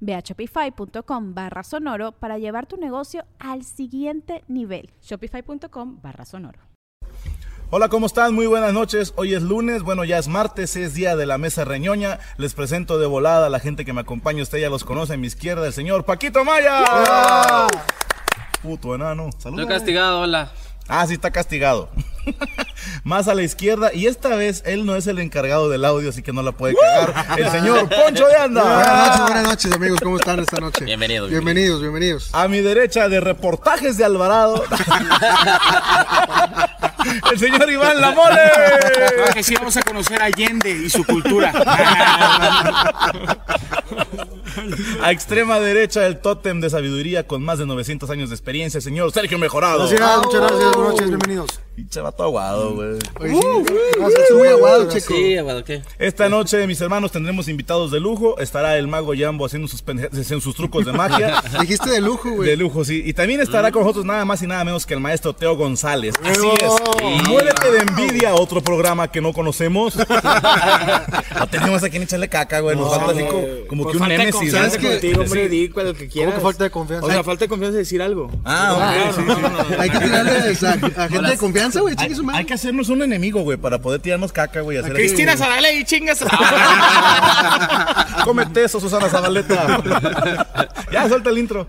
Ve a shopify.com barra sonoro para llevar tu negocio al siguiente nivel. Shopify.com barra sonoro. Hola, ¿cómo están? Muy buenas noches. Hoy es lunes, bueno, ya es martes, es día de la mesa reñoña. Les presento de volada a la gente que me acompaña. Usted ya los conoce. A mi izquierda, el señor Paquito Maya. Puto enano. Saludos. Estoy castigado, hola. Ah, sí, está castigado. Más a la izquierda. Y esta vez él no es el encargado del audio, así que no la puede cagar. El señor Poncho de Anda. Buenas noches, buenas noches, amigos. ¿Cómo están esta noche? Bienvenidos, Bienvenidos, bienvenidos. A mi derecha de reportajes de Alvarado. el señor Iván Lamole. Claro que sí, vamos a conocer a Allende y su cultura. A extrema derecha el tótem de sabiduría con más de 900 años de experiencia, señor Sergio Mejorado. Gracias, muchas gracias. Buenas noches, bienvenidos. Pinche vato aguado, güey. Muy aguado, chico. Sí, aguado, ¿qué? Esta noche, mis hermanos, tendremos invitados de lujo. Estará el mago Jambo haciendo sus, pende- haciendo sus trucos de magia. Dijiste de lujo, güey. De lujo, sí. Y también estará con nosotros nada más y nada menos que el maestro Teo González. Así es. Muérete de envidia, otro programa que no conocemos. no tenemos a quien echarle caca, güey. Nos falta así co- como, que un némesis. Confianza. ¿sabes qué? contigo, hombre, di que quieras. que falta de confianza? O sea, falta de confianza de decir algo. Ah, ok. sí, sí. Hay que tirarle a, a gente de confianza, güey. Chingue su Hay, madre. hay que hacernos un enemigo, güey, para poder tirarnos caca, güey. Cristina así. Sarale y chingas. Cómete eso, Susana Zabaleta. ya, suelta el intro.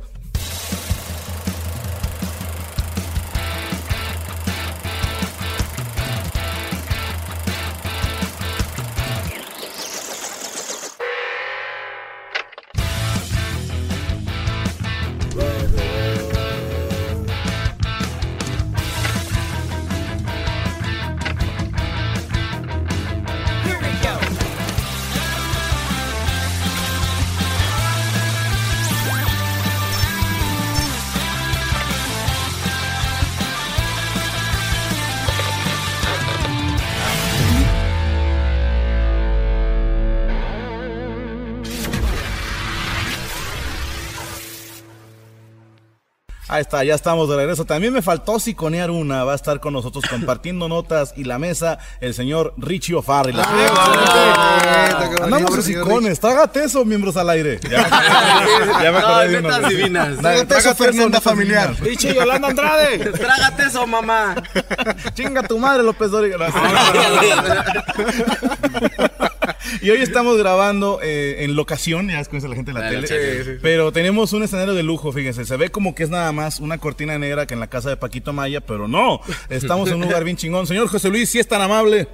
Ahí está, ya estamos de regreso. También me faltó siconear una. Va a estar con nosotros compartiendo notas y la mesa el señor Richie O'Farrill. Ah, Andamos señor sicones. Trágate eso, miembros al aire. Ya, ya me acordé de uno. divinas. Trágate eso, Fernanda familiar. Diche Yolanda Andrade. Trágate eso, mamá. Chinga tu madre, López Dóriga. y hoy estamos grabando eh, en locación, ya es la gente de la Ah, tele. sí, sí, Pero tenemos un escenario de lujo, fíjense. Se ve como que es nada más una cortina negra que en la casa de Paquito Maya, pero no. Estamos en un lugar bien chingón. Señor José Luis, si es tan amable.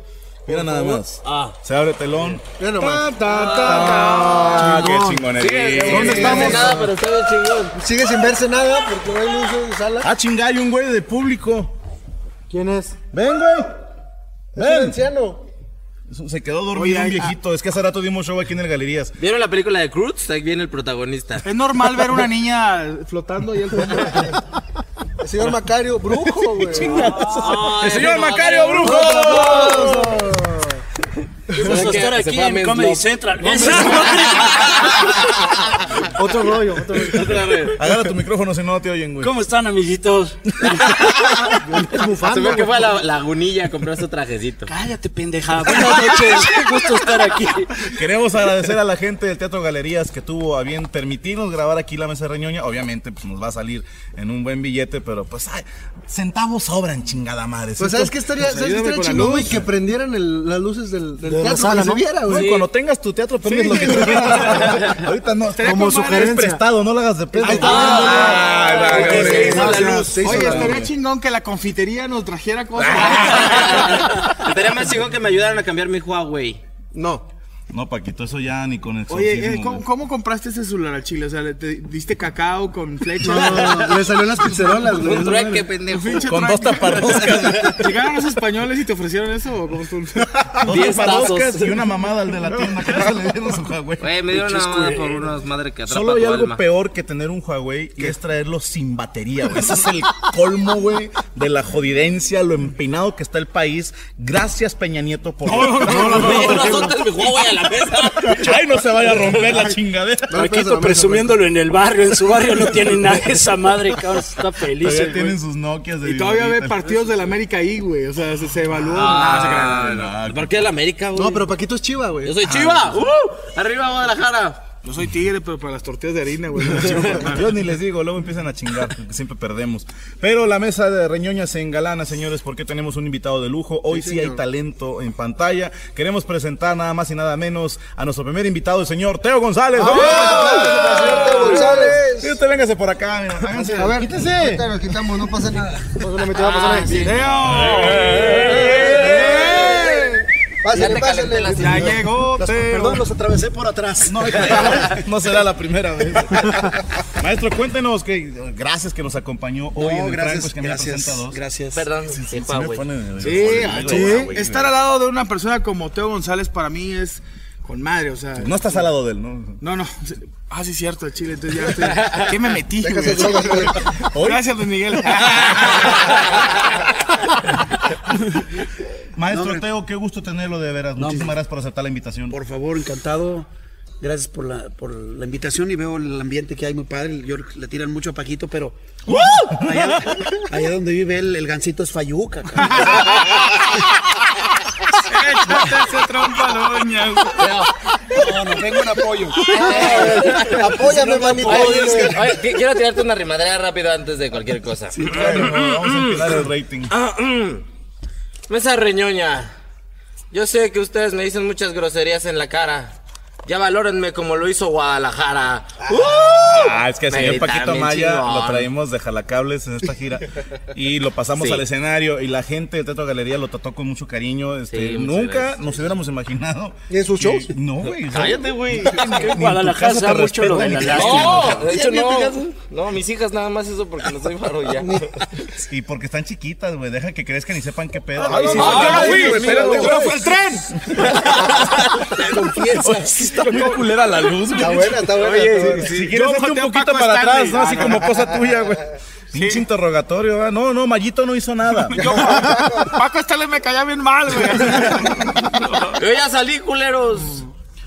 Mira nada más. Ah. Se abre telón. Mira nomás. Ah, qué chingonería. ¿Dónde estamos? Nada, pero está bien chingón. Sigue sin verse nada porque no hay luz de sala. Ah, chinga, hay un güey de público. ¿Quién es? Ven, güey. Es un Ven. anciano. Se quedó dormido Oye, un viejito. Es que hace rato dimos show aquí en el Galerías. ¿Vieron la película de Cruz? Ahí viene el protagonista. Es normal ver una niña flotando ahí al fondo. El señor Macario, brujo, güey. ¡El señor Macario Brujo! Vamos a estar aquí en Comedy Central. Otro rollo, otro rollo. Agarra tu micrófono si no te oyen, güey. ¿Cómo están, amiguitos? Se ve que fue a la lagunilla a comprar su trajecito. Cállate, pendeja. Buenas noches. Qué gusto estar aquí. Queremos agradecer a la gente del Teatro Galerías que tuvo a bien permitirnos grabar aquí la mesa reñoña. Obviamente, pues nos va a salir en un buen billete, pero pues ay, centavos sobran, chingada madre. Pues, ¿sabes qué estaría, ¿sabes qué estaría chingón, güey? Que prendieran el- las luces del, del De sala, ¿no? se viera, Güey, güey. Cuando tengas tu teatro, prendes lo que tú quieras. Ahorita no. Como sugerencia. prestado, no lo hagas de pedo. Ah, se hizo la luz. Oye, estaría chingón que la confitería nos trajera cosas. Estaría más chingón que me ayudaran a cambiar mi Huawei. No. No, Paquito, eso ya ni con el Oye, eh, ¿cómo, compraste ese celular al chile? O sea, ¿le- ¿te diste cacao con flecha? No, le salió las pizzerolas, güey. Un trueque, pendejo. Con dos taparroscas. ¿Llegaron los españoles y te ofrecieron eso? ¿O cómo estuvo? Dos Diez taparroscas tazos. y una mamada al de la tienda. ¿Qué se le dieron su Huawei? Güey, me dieron una mamada por unas madres que atrapa Solo hay algo alma. peor que tener un Huawei y es traerlo sin batería, güey. Ese es el colmo, güey, de la jodidencia, lo empinado que está el país. Gracias, Peña Nieto, por. No, no Huawei a la mesa. Ay, no se vaya a romper la chingadera. Paquito presumiéndolo en el barrio, en su barrio no tiene nada esa madre, cabrón, está feliz. Todavía tienen sus Nokias de Y todavía ve partidos del América ahí, güey. O sea, se, se evaluó. Ah, no, no, no. ¿Por qué el América, güey? No, pero Paquito es chiva, güey. Yo soy Chiva. ¡Uh! ¡Arriba, Guadalajara! Yo soy tigre, pero para las tortillas de harina, güey. Yo ni les digo, luego empiezan a chingar, porque siempre perdemos. Pero la mesa de Reñoña se engalana, señores, porque tenemos un invitado de lujo. Hoy sí, hay talento en pantalla. Queremos presentar nada más y nada menos a nuestro primer invitado, el señor Teo González. Teo González. Sí, usted véngase por acá, mira. Háganse. A ver, quítese. nos quitamos, no pasa nada. Pásale, me te va a pasar Pásale, pásale. Ya llegó, Los- Teo. Perdón, los atravesé por atrás. No, no será la primera vez. Maestro, cuéntenos que gracias que nos acompañó hoy en No, el gracias, Franco gracias, presenta dos. gracias. Perdón, Sí, sí. Estar al lado de una persona como Teo González para mí es con madre, o sea. No estás al lado de él, ¿no? No, no. Ah, sí, cierto, el chile. Entonces ya estoy. ¿Qué me metí, güey. Gracias, Luis Miguel. Maestro No. Teo, qué gusto tenerlo de veras. No, Muchísimas gracias por aceptar la invitación. Por favor, encantado. Gracias por la, por la invitación y veo el ambiente que hay muy padre. Yo le tiran mucho a Paquito, pero allá, allá donde vive él, el gancito es Fayuca. Échate trompa, doña. No, no, vengo en apoyo. Apóyame, manito. Quiero tirarte una rimadera rápido antes de cualquier cosa. Vamos a empinar el rating. Mesa reñoña. Yo sé que ustedes me dicen muchas groserías en la cara. Ya valórenme como lo hizo Guadalajara. Ah, es que el Me señor Paquito Maya chingón. lo traímos de jalacables en esta gira y lo pasamos Sí. al escenario y la gente de Teatro Galería lo trató con mucho cariño. Este, Sí, nunca gracias. nos hubiéramos imaginado. ¿Y en sus que- shows? No, güey. Cállate, güey. Guadalajara se mucho lo de la. No, de hecho no. No, mis hijas nada más eso porque no soy faro ya. Y porque están chiquitas, güey. Deja que crezcan y sepan qué pedo. Ay, Ah, no espérate, fue el tren. Sí está muy culera la luz, güey. Está buena, está buena. Oye, está buena. sí, Si quieres, hazte un poquito Paco para Stanley. atrás, ¿no? Así como cosa tuya, güey. Pinche interrogatorio, ¿verdad? No, no, Mayito no hizo nada. Yo, Paco Stanley me caía bien mal, güey. Yo ya salí, culeros.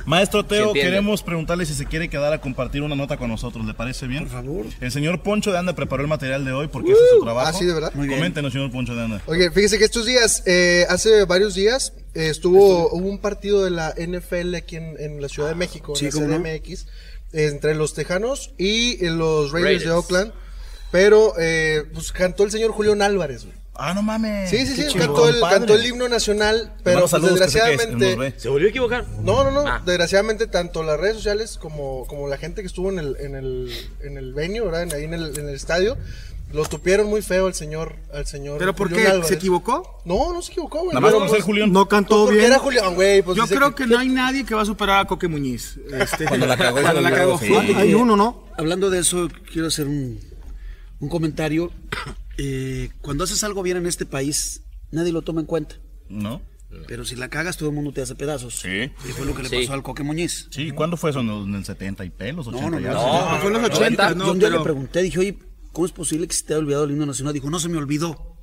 Maestro Teo, queremos preguntarle si se quiere quedar a compartir una nota con nosotros. ¿Le parece bien? Por favor. El señor Poncho de Anda preparó el material de hoy porque ese es su trabajo. ah, sí, ¿de verdad? Muy bien. Coméntenos, señor Poncho de Anda. Oye, fíjese que estos días, eh, hace varios días, eh, estuvo, hubo un partido de la NFL aquí en, en la Ciudad de México, Sí, en la. CDMX, entre los Tejanos y eh, los Raiders, de. Oakland. Pero, eh, pues cantó el señor Julián Álvarez, güey. Ah, no mames. Sí, sí, sí, chingón, cantó el, padre. cantó el himno nacional, pero pues, saludos, desgraciadamente... ¿Se volvió a equivocar? No, no, no. Ah. Desgraciadamente, tanto las redes sociales como, como la gente que estuvo en el, en el, en el venue, ¿verdad? En- ahí en el, en el estadio, lo tupieron muy feo al señor, al señor. ¿Pero por Julián qué? Álvarez. ¿Se equivocó? No, no se equivocó, güey. Nada más conocer pues, Julián. No cantó Porque era Julián, güey. Pues Yo creo que no hay nadie que va a superar a Coque Muñiz. Este, Cuando la cagó, cuando la cagó. Sí. Hay uno, ¿no? Hablando de eso, quiero hacer un, un comentario. Eh, cuando haces algo bien en este país, nadie lo toma en cuenta. ¿No? Pero si la cagas, todo el mundo te hace pedazos. Sí. Y fue lo que le Sí. pasó al Coque Muñiz. Sí, ¿cuándo fue eso? ¿En el, en el 70 y pelos? 80 No, no, no. No, fue en los 80, Yo no, un día pero... le pregunté, dije, oye, ¿cómo es posible que se te haya olvidado el himno nacional? Dijo, no se me olvidó.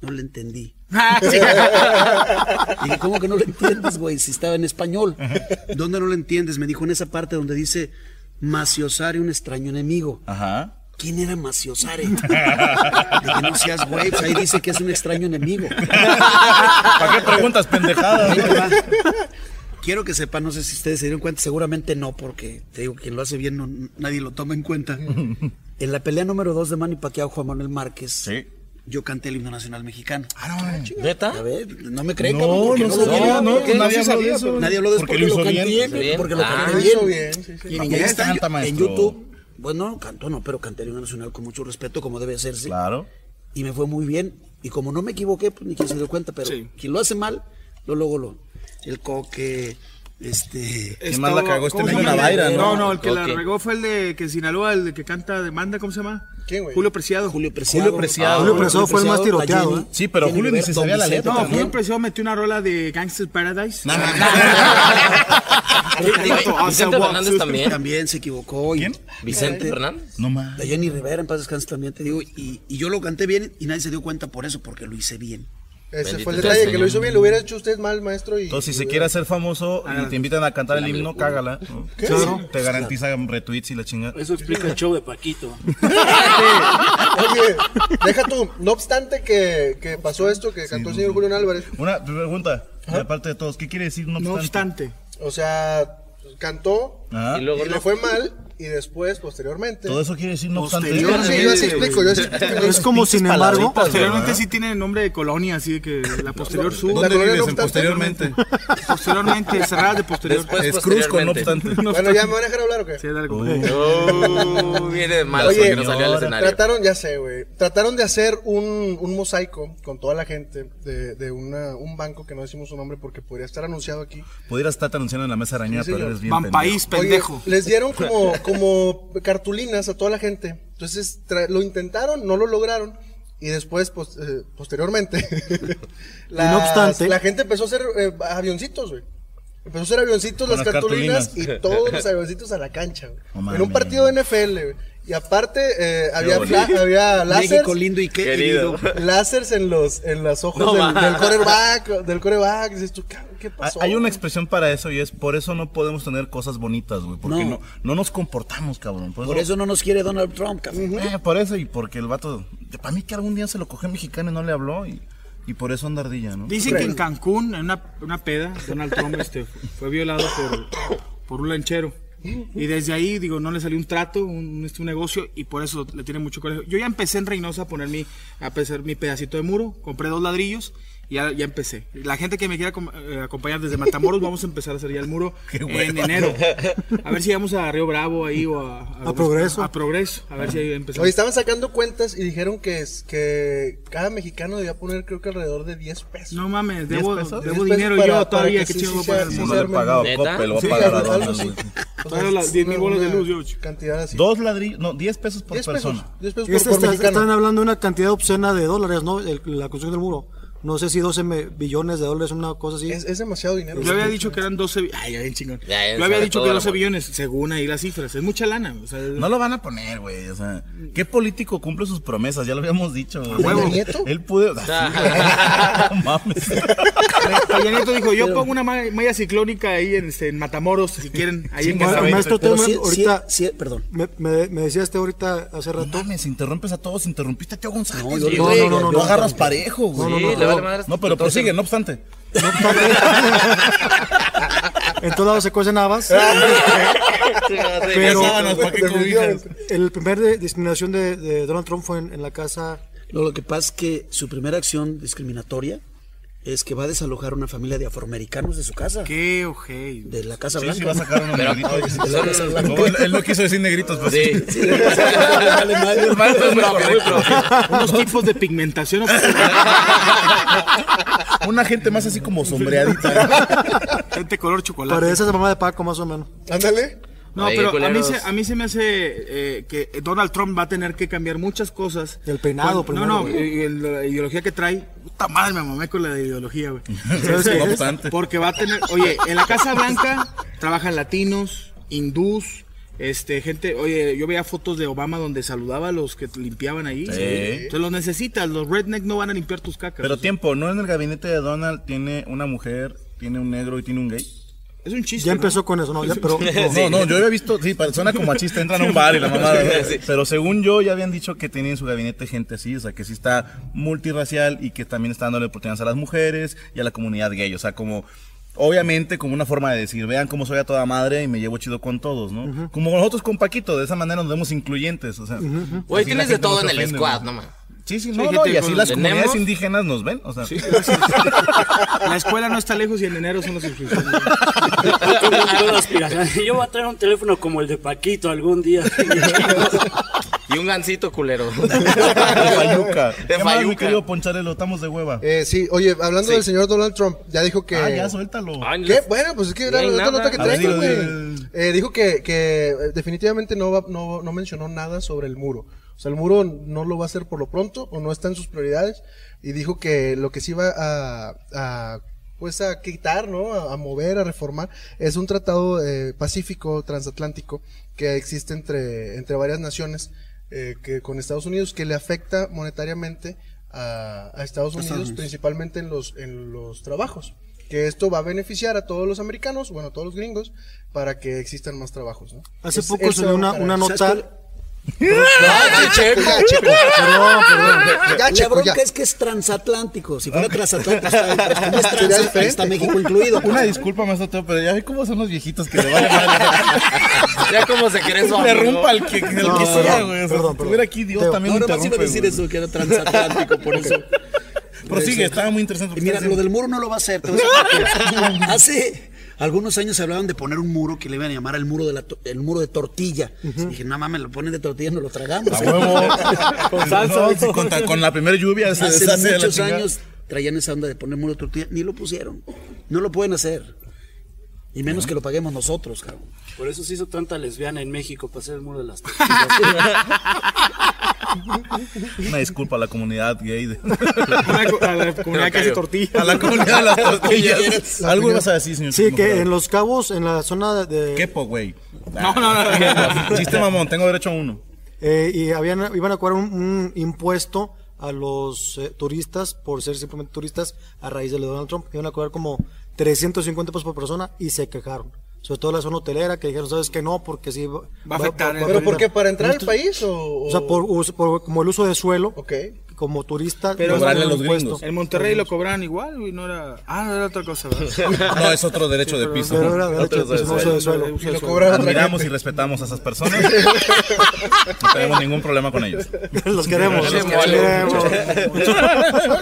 No le entendí. Ah. Dije, ¿cómo que no lo entiendes, güey? Si estaba en español. ¿Dónde no lo entiendes? Me dijo en esa parte donde dice Maciosare, un extraño enemigo. Ajá. ¿Quién era Maciosare? Dije, no seas güey, pues ahí dice que es un extraño enemigo. ¿Para qué preguntas pendejadas? Quiero que sepan, no sé si ustedes se dieron cuenta, seguramente no, porque te digo, quien lo hace bien no- nadie lo toma en cuenta. En la pelea número 2 de Manny Pacquiao, Juan Manuel Márquez, Sí. yo canté el himno nacional mexicano. ¿Neta? A ver, no me creen, No, cabrón, porque no lo no, nadie de sabía, eso. pero Nadie habló de eso Porque porque, lo hizo canté, bien. porque lo Ah, canté Lo bien. Y ¿Para y qué ahí está canta, en? YouTube. Bueno, no, canto no, pero canté el himno nacional con mucho respeto, como debe hacerse. Claro. Y me fue muy bien. Y como no me equivoqué, pues ni quien se dio cuenta, pero Sí. quien lo hace mal, lo luego lo. El coque, este. ¿Quién más la cagó? Este ¿cómo se Nino llama? Navaira, ¿no? No, no, el que la regó fue el de que en Sinaloa, el de que canta demanda, ¿cómo se llama? ¿Quién, güey? Julio Preciado. Julio Preciado. Julio Preciado. Ah, Julio Preciado fue el más tiroteado, Jenny- ¿eh? Sí, pero Julio ni se sabía la letra No, también. Julio Preciado metió una rola de Gangster's Paradise. No, no, no. Vicente Fernández también. También se equivocó. ¿Quién? Vicente Fernández. No más. La Jenny Rivera, en paz descanse también, te digo. Y, y yo lo canté bien y nadie se dio cuenta por eso, porque lo hice bien. Ese Bendito fue el detalle, que lo hizo bien, lo hubiera hecho usted mal, maestro. Y, Entonces, si y se hubiera- quiere hacer famoso y te invitan a cantar el himno, cágala. ¿no? Claro. Te garantiza retweets y la chingada. Eso explica el show de Paquito. Oye, deja tú, no obstante que, que pasó esto que cantó el señor Julián Álvarez, Una pregunta, de parte de todos, ¿qué quiere decir no No obstante? obstante. o sea, cantó Ajá. Y luego y le fue mal y después, posteriormente. Todo eso quiere decir no obstante. Sí, sí, yo así explico, yo así explico. Es como, sin embargo, Posteriormente sí tiene nombre de colonia, así de que la posterior sur. La ¿Dónde colonia vives no posteriormente? Posteriormente, cerrada de posterior. Después, Es cruz con no obstante. Bueno, ¿ya me van a dejar hablar o qué? Sí, dale, Oh, viene de malas Oye, porque no salió al escenario. Trataron, ya sé, güey. Trataron de hacer un, un mosaico con toda la gente de, de una, un banco que no decimos su nombre porque podría estar anunciado aquí. Pudieras estar anunciando en la mesa arañada, Sí, pero eres bien Van pendejo. país, Oye, pendejo. les dieron como, como cartulinas a toda la gente. Entonces lo intentaron, no lo lograron. Y después, pues, eh, posteriormente, las- obstante- la gente empezó a hacer eh, avioncitos, güey. Empezó a hacer avioncitos las las cartulinas, cartulinas. y todos los avioncitos a la cancha, güey. En un partido de NFL, güey. Y aparte, eh, había, fla- había láseres. México lindo y qué Querido. querido. Láseres en los, en los ojos No del, del coreback, del coreback. Dices tú, "Cabrón, ¿qué Hay- pasó? Hay una expresión para eso y es por eso no podemos tener cosas bonitas, güey. Porque no. No. No, nos comportamos, cabrón. Por, Por eso no nos quiere Donald Trump, cabrón. Eh, por eso y porque el vato. Para mí que algún día se lo cogió mexicano y no le habló y, y por eso anda ardilla, ¿no? Dicen que en Cancún, en una, una peda, Donald Trump este, fue violado por, por un lanchero. Y desde ahí, digo, no le salió un trato, un, este, un negocio, y por eso le tiene mucho coraje. Yo ya empecé en Reynosa a poner mi, a mi pedacito de muro, compré dos ladrillos, ya, ya empecé. La gente que me quiera eh, acompañar desde Matamoros, vamos a empezar a hacer ya el muro Qué en enero. A ver si vamos a Río Bravo ahí o a... A Progreso. A Progreso, a ver si ahí empezamos. Oye, estaban sacando cuentas y dijeron que, es, que cada mexicano debía poner creo que alrededor de 10 pesos. No mames, ¿Diez debo, pesos? debo 10 dinero para- yo todavía, que que sí, chido sí para sí No mundo. le he pagado ¿Neta? Coppel, lo va a Sí, pagar a algo Donald, así. güey. O Paga las 10 mil bolas de una luz, George. Cantidad así. Dos ladrillos, no, 10 pesos por 10 pesos. persona. 10 pesos Y por, este por está- mexicano. están hablando de una cantidad obscena de dólares, ¿no? El- la construcción del muro. No sé si 12 me- billones de dólares, una cosa así. Es, es demasiado dinero. Yo había dicho que eran 12 bi- Ay, bien chingón. Ya, ya Yo había dicho que el 12 amor. billones, según ahí las cifras. Es mucha lana. O sea, No lo van a poner, güey. O sea, ¿qué político cumple sus promesas? Ya lo habíamos dicho. ¿Peña Nieto? Él pudo. No mames. Peña Nieto dijo, yo pongo una ma- malla ciclónica ahí en, este, en Matamoros, si quieren, ahí en Casablanca. maestro, sí, ahorita, sí, sí, perdón. me, me, me decía este ahorita hace No rato. mames, interrumpes a todos, interrumpiste a Teo González. No, no, güey. no, no, no, no. agarras parejo, güey. No, no, le no. madres. No, pero prosigue, obstante. En todos lados se cuecen habas. Pero. El primer de- discriminación de, de Donald Trump fue en, en la casa. Lo, lo que pasa es que su primera acción discriminatoria es que va a desalojar una familia de afroamericanos de su casa, Qué ojey. de la Casa Sí, Blanca. sí, va a sacar unos Pero- negritos. De la Casa Blanca. No, él, no quiso decir negritos, pues. Sí. Sí, muy correcto. Unos tipos de pigmentación. Una gente más así como sombreadita. Gente color chocolate. Parece esa mamá de Paco, más o menos. Ándale. No, pero a mí, se, a mí se me hace eh, que Donald Trump va a tener que cambiar muchas cosas. El peinado No, no, y- y la ideología que trae. Puta madre, me mamé con la ideología, güey. ¿Sabes qué? No obstante. Porque va a tener. Oye, en la Casa Blanca trabajan latinos, hindús. Este, gente, oye, yo veía fotos de Obama donde saludaba a los que limpiaban ahí. Entonces los necesitas, los redneck no van a limpiar tus cacas. Pero tiempo, ¿no en el gabinete de Donald tiene una mujer, tiene un negro y tiene un gay? Es un chiste. Ya ¿no? empezó con eso, ¿no? Ya, pero, No, no, yo había visto, sí, suena como machista, entran a un bar y la. ¿no? Pero según yo, ya habían dicho que tiene en su gabinete gente así, o sea, que sí está multirracial y que también está dándole oportunidades a las mujeres y a la comunidad gay, o sea, como. Obviamente como una forma de decir, vean cómo soy a toda madre y me llevo chido con todos, ¿no? Como nosotros con Paquito, de esa manera nos vemos incluyentes, o sea. Güey, tienes de todo en el ofende, squad, ¿no? no man. Sí, sí, Sí, no, no, y así las Tenemos- comunidades indígenas nos ven. O sea, La escuela no está lejos y en enero son las inscripciones. Yo tengo una aspiración. Yo voy a traer un teléfono como el de Paquito algún día. Y un gancito culero. de Fayuca. De ¿Qué más, mi Fayuca. querido Poncharelo? Estamos de hueva. Eh, sí, oye, hablando Sí. del señor Donald Trump, ya dijo que... ah, ya, suéltalo. Ay, ¿Qué? Bueno, pues es que era la nota que traigo, güey. Eh, dijo que, que eh, definitivamente no, va, no, no mencionó nada sobre el muro. O sea, el muro no lo va a hacer por lo pronto o no está en sus prioridades. Y dijo que lo que sí va a, a pues a quitar, ¿no? A, a mover, a reformar, es un tratado eh, pacífico, transatlántico, que existe entre, entre varias naciones, eh, que con Estados Unidos, que le afecta monetariamente a, a Estados Unidos, Unidos. principalmente en los, en los trabajos. Que esto va a beneficiar a todos los americanos, bueno, a todos los gringos, para que existan más trabajos, ¿no? Hace Es- poco salió una, una nota. Ay, Checo. Ya, La Checo, bronca ya. es que es transatlántico. Si fuera transatlántico, está, es trans, México incluido. Una disculpa, maestro Teo, pero ya ve cómo son los viejitos que le vale madre. Ya como se cree su Le rumpa al que, el No, que sea, perdón, güey. Perdón, si perdón. estuviera aquí, Dios Teo. también No, me nomás iba a decir eso, que era transatlántico, por eso. Prosigue, estaba muy interesante. Y mira, lo del muro no lo va a hacer. a. Hace algunos años se hablaban de poner un muro que le iban a llamar el muro de la el muro de tortilla. Y dije, no mames, lo ponen de tortilla, no lo tragamos. A huevo. Con salsa, No, ¿no? si con, con la primera lluvia se Hace deshace de la muchos años traían esa onda de poner muro de tortilla, ni lo pusieron. No lo pueden hacer. Y menos que lo paguemos nosotros, cabrón. Por eso se hizo tanta lesbiana en México para hacer el muro de las tortillas. Una disculpa a la comunidad gay. de- a la comunidad que hace A tortillas. la comunidad de las tortillas. Algo ibas a decir, señor. Sí, que en Los Cabos, en la zona de. Quepo, güey. No, no, no. Chiste mamón, tengo derecho a uno. eh, y habían, iban a cobrar un, un impuesto a los eh, turistas por ser simplemente turistas a raíz de Donald Trump. Iban a cobrar como 350 pesos por persona y se quejaron. Sobre todo la zona hotelera que dijeron, ¿sabes que No, porque sí va, Va a afectar, ¿eh? ¿Pero por qué? ¿Para entrar al país o...? O sea, por, por- como el uso de suelo, Ok. Como turista. Pero no los gringos. En Monterrey lo cobraban igual, güey, no era... Ah, no era otra cosa, ¿verdad? No, es otro derecho de piso. Pero era derecho Otro de piso, uso de suelo. Y lo Admiramos y respetamos a esas personas. No tenemos ningún problema con ellos. los queremos, los queremos.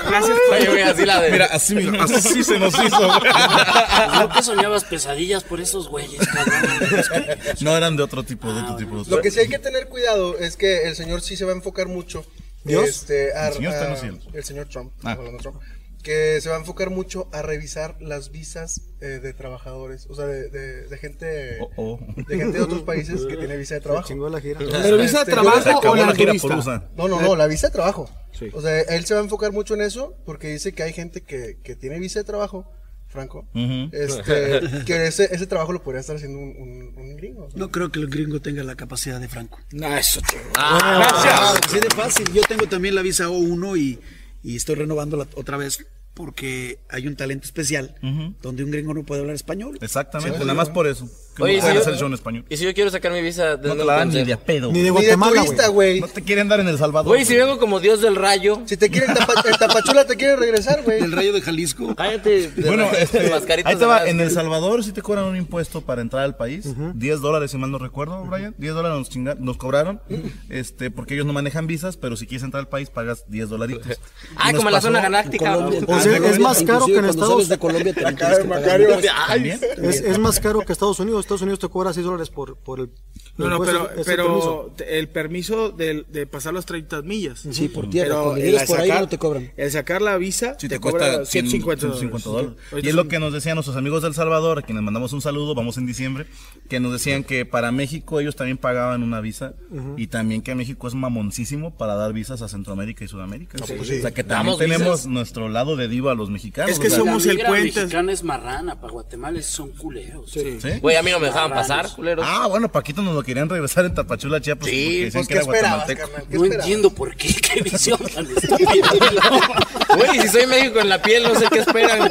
Gracias. Oye, así la de. Mira, así, mismo, así se nos hizo. güey. ¿No que soñabas pesadillas por esos güeyes, cabrón? No eran de otro tipo, de otro tipo. Lo que sí hay que tener cuidado es que el señor sí se va a enfocar mucho. ¿Dios? Este, a- El señor está en los cielos. el señor Trump. Ah. hablando de Trump, que se va a enfocar mucho a revisar las visas eh, de trabajadores, o sea, de, de- de gente Oh, oh. de gente de otros países que tiene visa de trabajo. La gira. Pero visa de trabajo o la la gira turista. por USA. No, no, no, la visa de trabajo. Sí. O sea, él se va a enfocar mucho en eso porque dice que hay gente que, que tiene visa de trabajo, Franco, Ujú. este, que ese, ese trabajo lo podría estar haciendo un, un- un gringo. ¿no? No creo que el gringo tenga la capacidad de Franco. No, eso, tío. Ah, así de fácil. Yo tengo también la visa O1 y, y estoy renovándola otra vez porque hay un talento especial donde un gringo no puede hablar español. Exactamente, nada más por eso. Que Oye, no ¿y pueden si hacer yo- show en español. Y si yo quiero sacar mi visa, ¿de No te la dan ni de pedo. Ni de Guatemala, güey. No te quieren dar en El Salvador. Güey, si vengo como Dios del rayo. Si te quieren tapa, Tapachula te quieren regresar, güey. El rayo de Jalisco. Cállate. de Bueno, este, ahí te va. En El Salvador sí te cobran un impuesto para entrar al país. 10 dólares, si mal no recuerdo, Brian. 10 dólares nos, chinga- nos cobraron. este, porque ellos no manejan visas, pero si quieres entrar al país pagas 10 dolaritos. Ah, como en la zona galáctica. O sea, es más caro que en Estados. Es, es más caro que Estados Unidos. Estados Unidos te cobra 6 dólares por, por el. No, no, pero, ese permiso. pero te- el permiso de, de pasar las 30 millas. Sí, por tierra. Pero el por ahí sacar- no te cobran. El sacar la visa Sí, te, te, cobra cuesta 100, 150 dólares. 150 dólares. Y es lo que nos decían nuestros amigos del Salvador, a quienes mandamos un saludo, vamos en diciembre, que nos decían que para México ellos también pagaban una visa y también que México es mamoncísimo para dar visas a Centroamérica y Sudamérica. O sea que también tenemos visas. nuestro lado de diva a los mexicanos. Es que o sea, somos la el puente. mexicana es marrana, para Guatemala son culeros. ¿sí? Güey, a mí no me dejaban pasar, culeros. Ah, bueno, Paquito nos lo querían regresar en Tapachula, Chiapas, Sí, Pues, que ¿qué era esperabas, carnal? ¿Qué No esperabas? entiendo por qué, qué visión tan estúpida. Güey, si soy México en la piel, no sé qué esperan.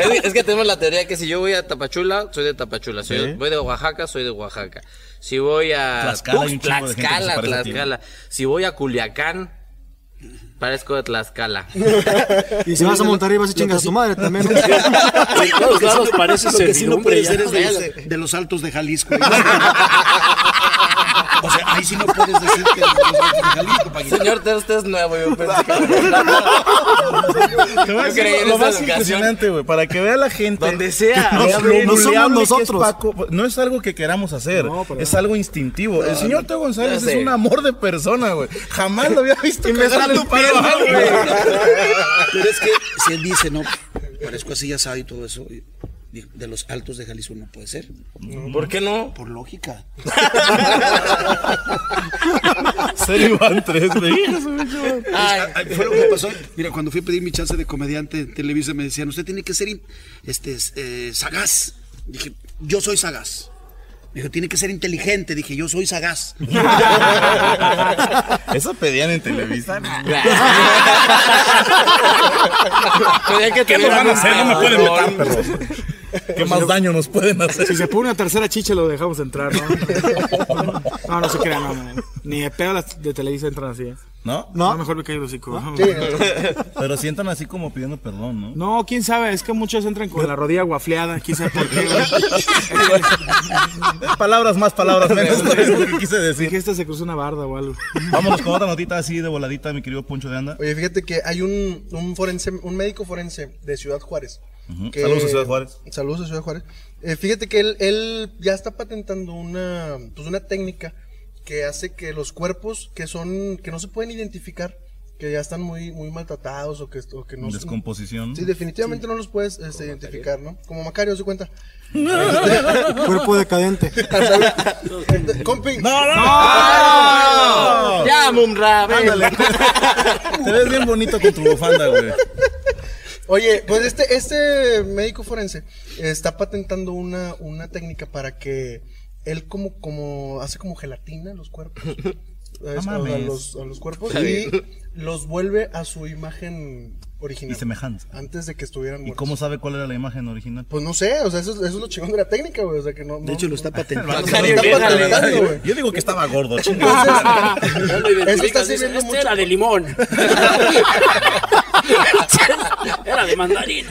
es, es que tenemos la teoría que si yo voy a Tapachula, soy de Tapachula. Si yo voy de Oaxaca, soy de Oaxaca. Si voy a Tlaxcala, Tlaxcala. Tlaxcala. Si voy a Culiacán, parezco de Tlaxcala. Y si vas a Monterrey vas a chingar a tu madre también. ¿no? En todos lados parece Lo que sí no puede ser es de, los- de los altos de Jalisco. O sea, ahí sí no puedes decir que altos de. Señor, usted- es nuevo, yo pensé que... Te voy a Yo decir creí en lo más educación. impresionante, güey, para que vea la gente. Donde sea. que No lo- somos que es nosotros. Paco, no es algo que queramos hacer, es algo instintivo. El señor Teo González ya es un amor de persona, güey. Jamás lo había visto Y me cagarle el palo alguien. Pero es que si él dice, no, parezco así asado y todo eso, y de los altos de Jalisco no puede ser. ¿Por qué no? Por lógica. Serio van tres, Ay, Fue lo que pasó. Mira, cuando fui a pedir mi chance de comediante en Televisa, me decían, usted tiene que ser este, eh, sagaz. Dije, yo soy sagaz. Me dijo, tiene que ser inteligente. Dije, yo soy sagaz. Eso pedían en Televisa. Que ¿Qué nos tener van a hacer? No me pueden perdón. meter, perros. ¿Qué más daño nos pueden hacer? Si se pone una tercera chicha lo dejamos entrar, ¿no? No, no se crean, no, no. Ni de pedo las de Televisa entran así, ¿eh? ¿No? No, mejor me caigo el hocico. Pero sientan así como pidiendo perdón, ¿no? No, quién sabe, es que muchos entran con la rodilla guafleada, quién sabe por qué. güey. Palabras más, palabras menos, es lo que quise decir. Dije, este se cruzó una barda o algo. Vámonos con otra notita así de voladita, mi querido Poncho de Anda. Oye, fíjate que hay un, un forense, un médico forense de Ciudad Juárez. Que- Saludos a Ciudad Juárez. Saludos a Ciudad Juárez. Eh, fíjate que él, él ya está patentando una, pues una técnica que hace que los cuerpos que son, que no se pueden identificar, que ya están muy, muy maltratados o que, o que no descomposición. Sí, definitivamente no los puedes este, identificar, ¿no? Como Macario se cuenta. Cuerpo decadente. Compi. ¡No, no! ¡No! Ya, Mumra. Ándale. Te ves bien bonito con tu bufanda, güey. Oye, pues este, este médico forense está patentando una, una técnica para que él como, como hace como gelatina los cuerpos. a los cuerpos y los vuelve a su imagen original. Y semejanza. Antes de que estuvieran ¿Y cómo sabe cuál era la imagen original? Pues no sé, o sea, eso, es- eso es lo chingón de la técnica, güey. O sea, que no. De no- hecho, lo está patentando. Lo está güey. Yo digo que estaba gordo, lo Eso está sirviendo este mucho. era de limón. era de mandarina.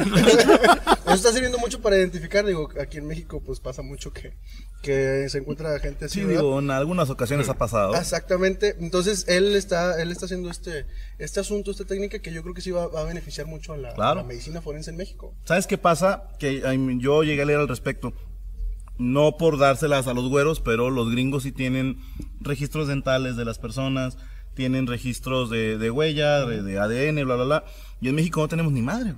Eso está sirviendo mucho para identificar, digo, aquí en México pues pasa mucho que, que se encuentra gente así, Sí, ¿verdad? digo, en algunas ocasiones ha pasado. Exactamente, entonces él está, él está haciendo este, este asunto, esta técnica que yo creo que sí va, va a beneficiar mucho a la, a Claro. la medicina forense en México. ¿Sabes qué pasa? Que yo llegué a leer al respecto. No por dárselas a los güeros, pero los gringos sí tienen registros dentales de las personas, tienen registros de, de huella, de, ADN, bla, bla, bla. Y en México no tenemos ni madre.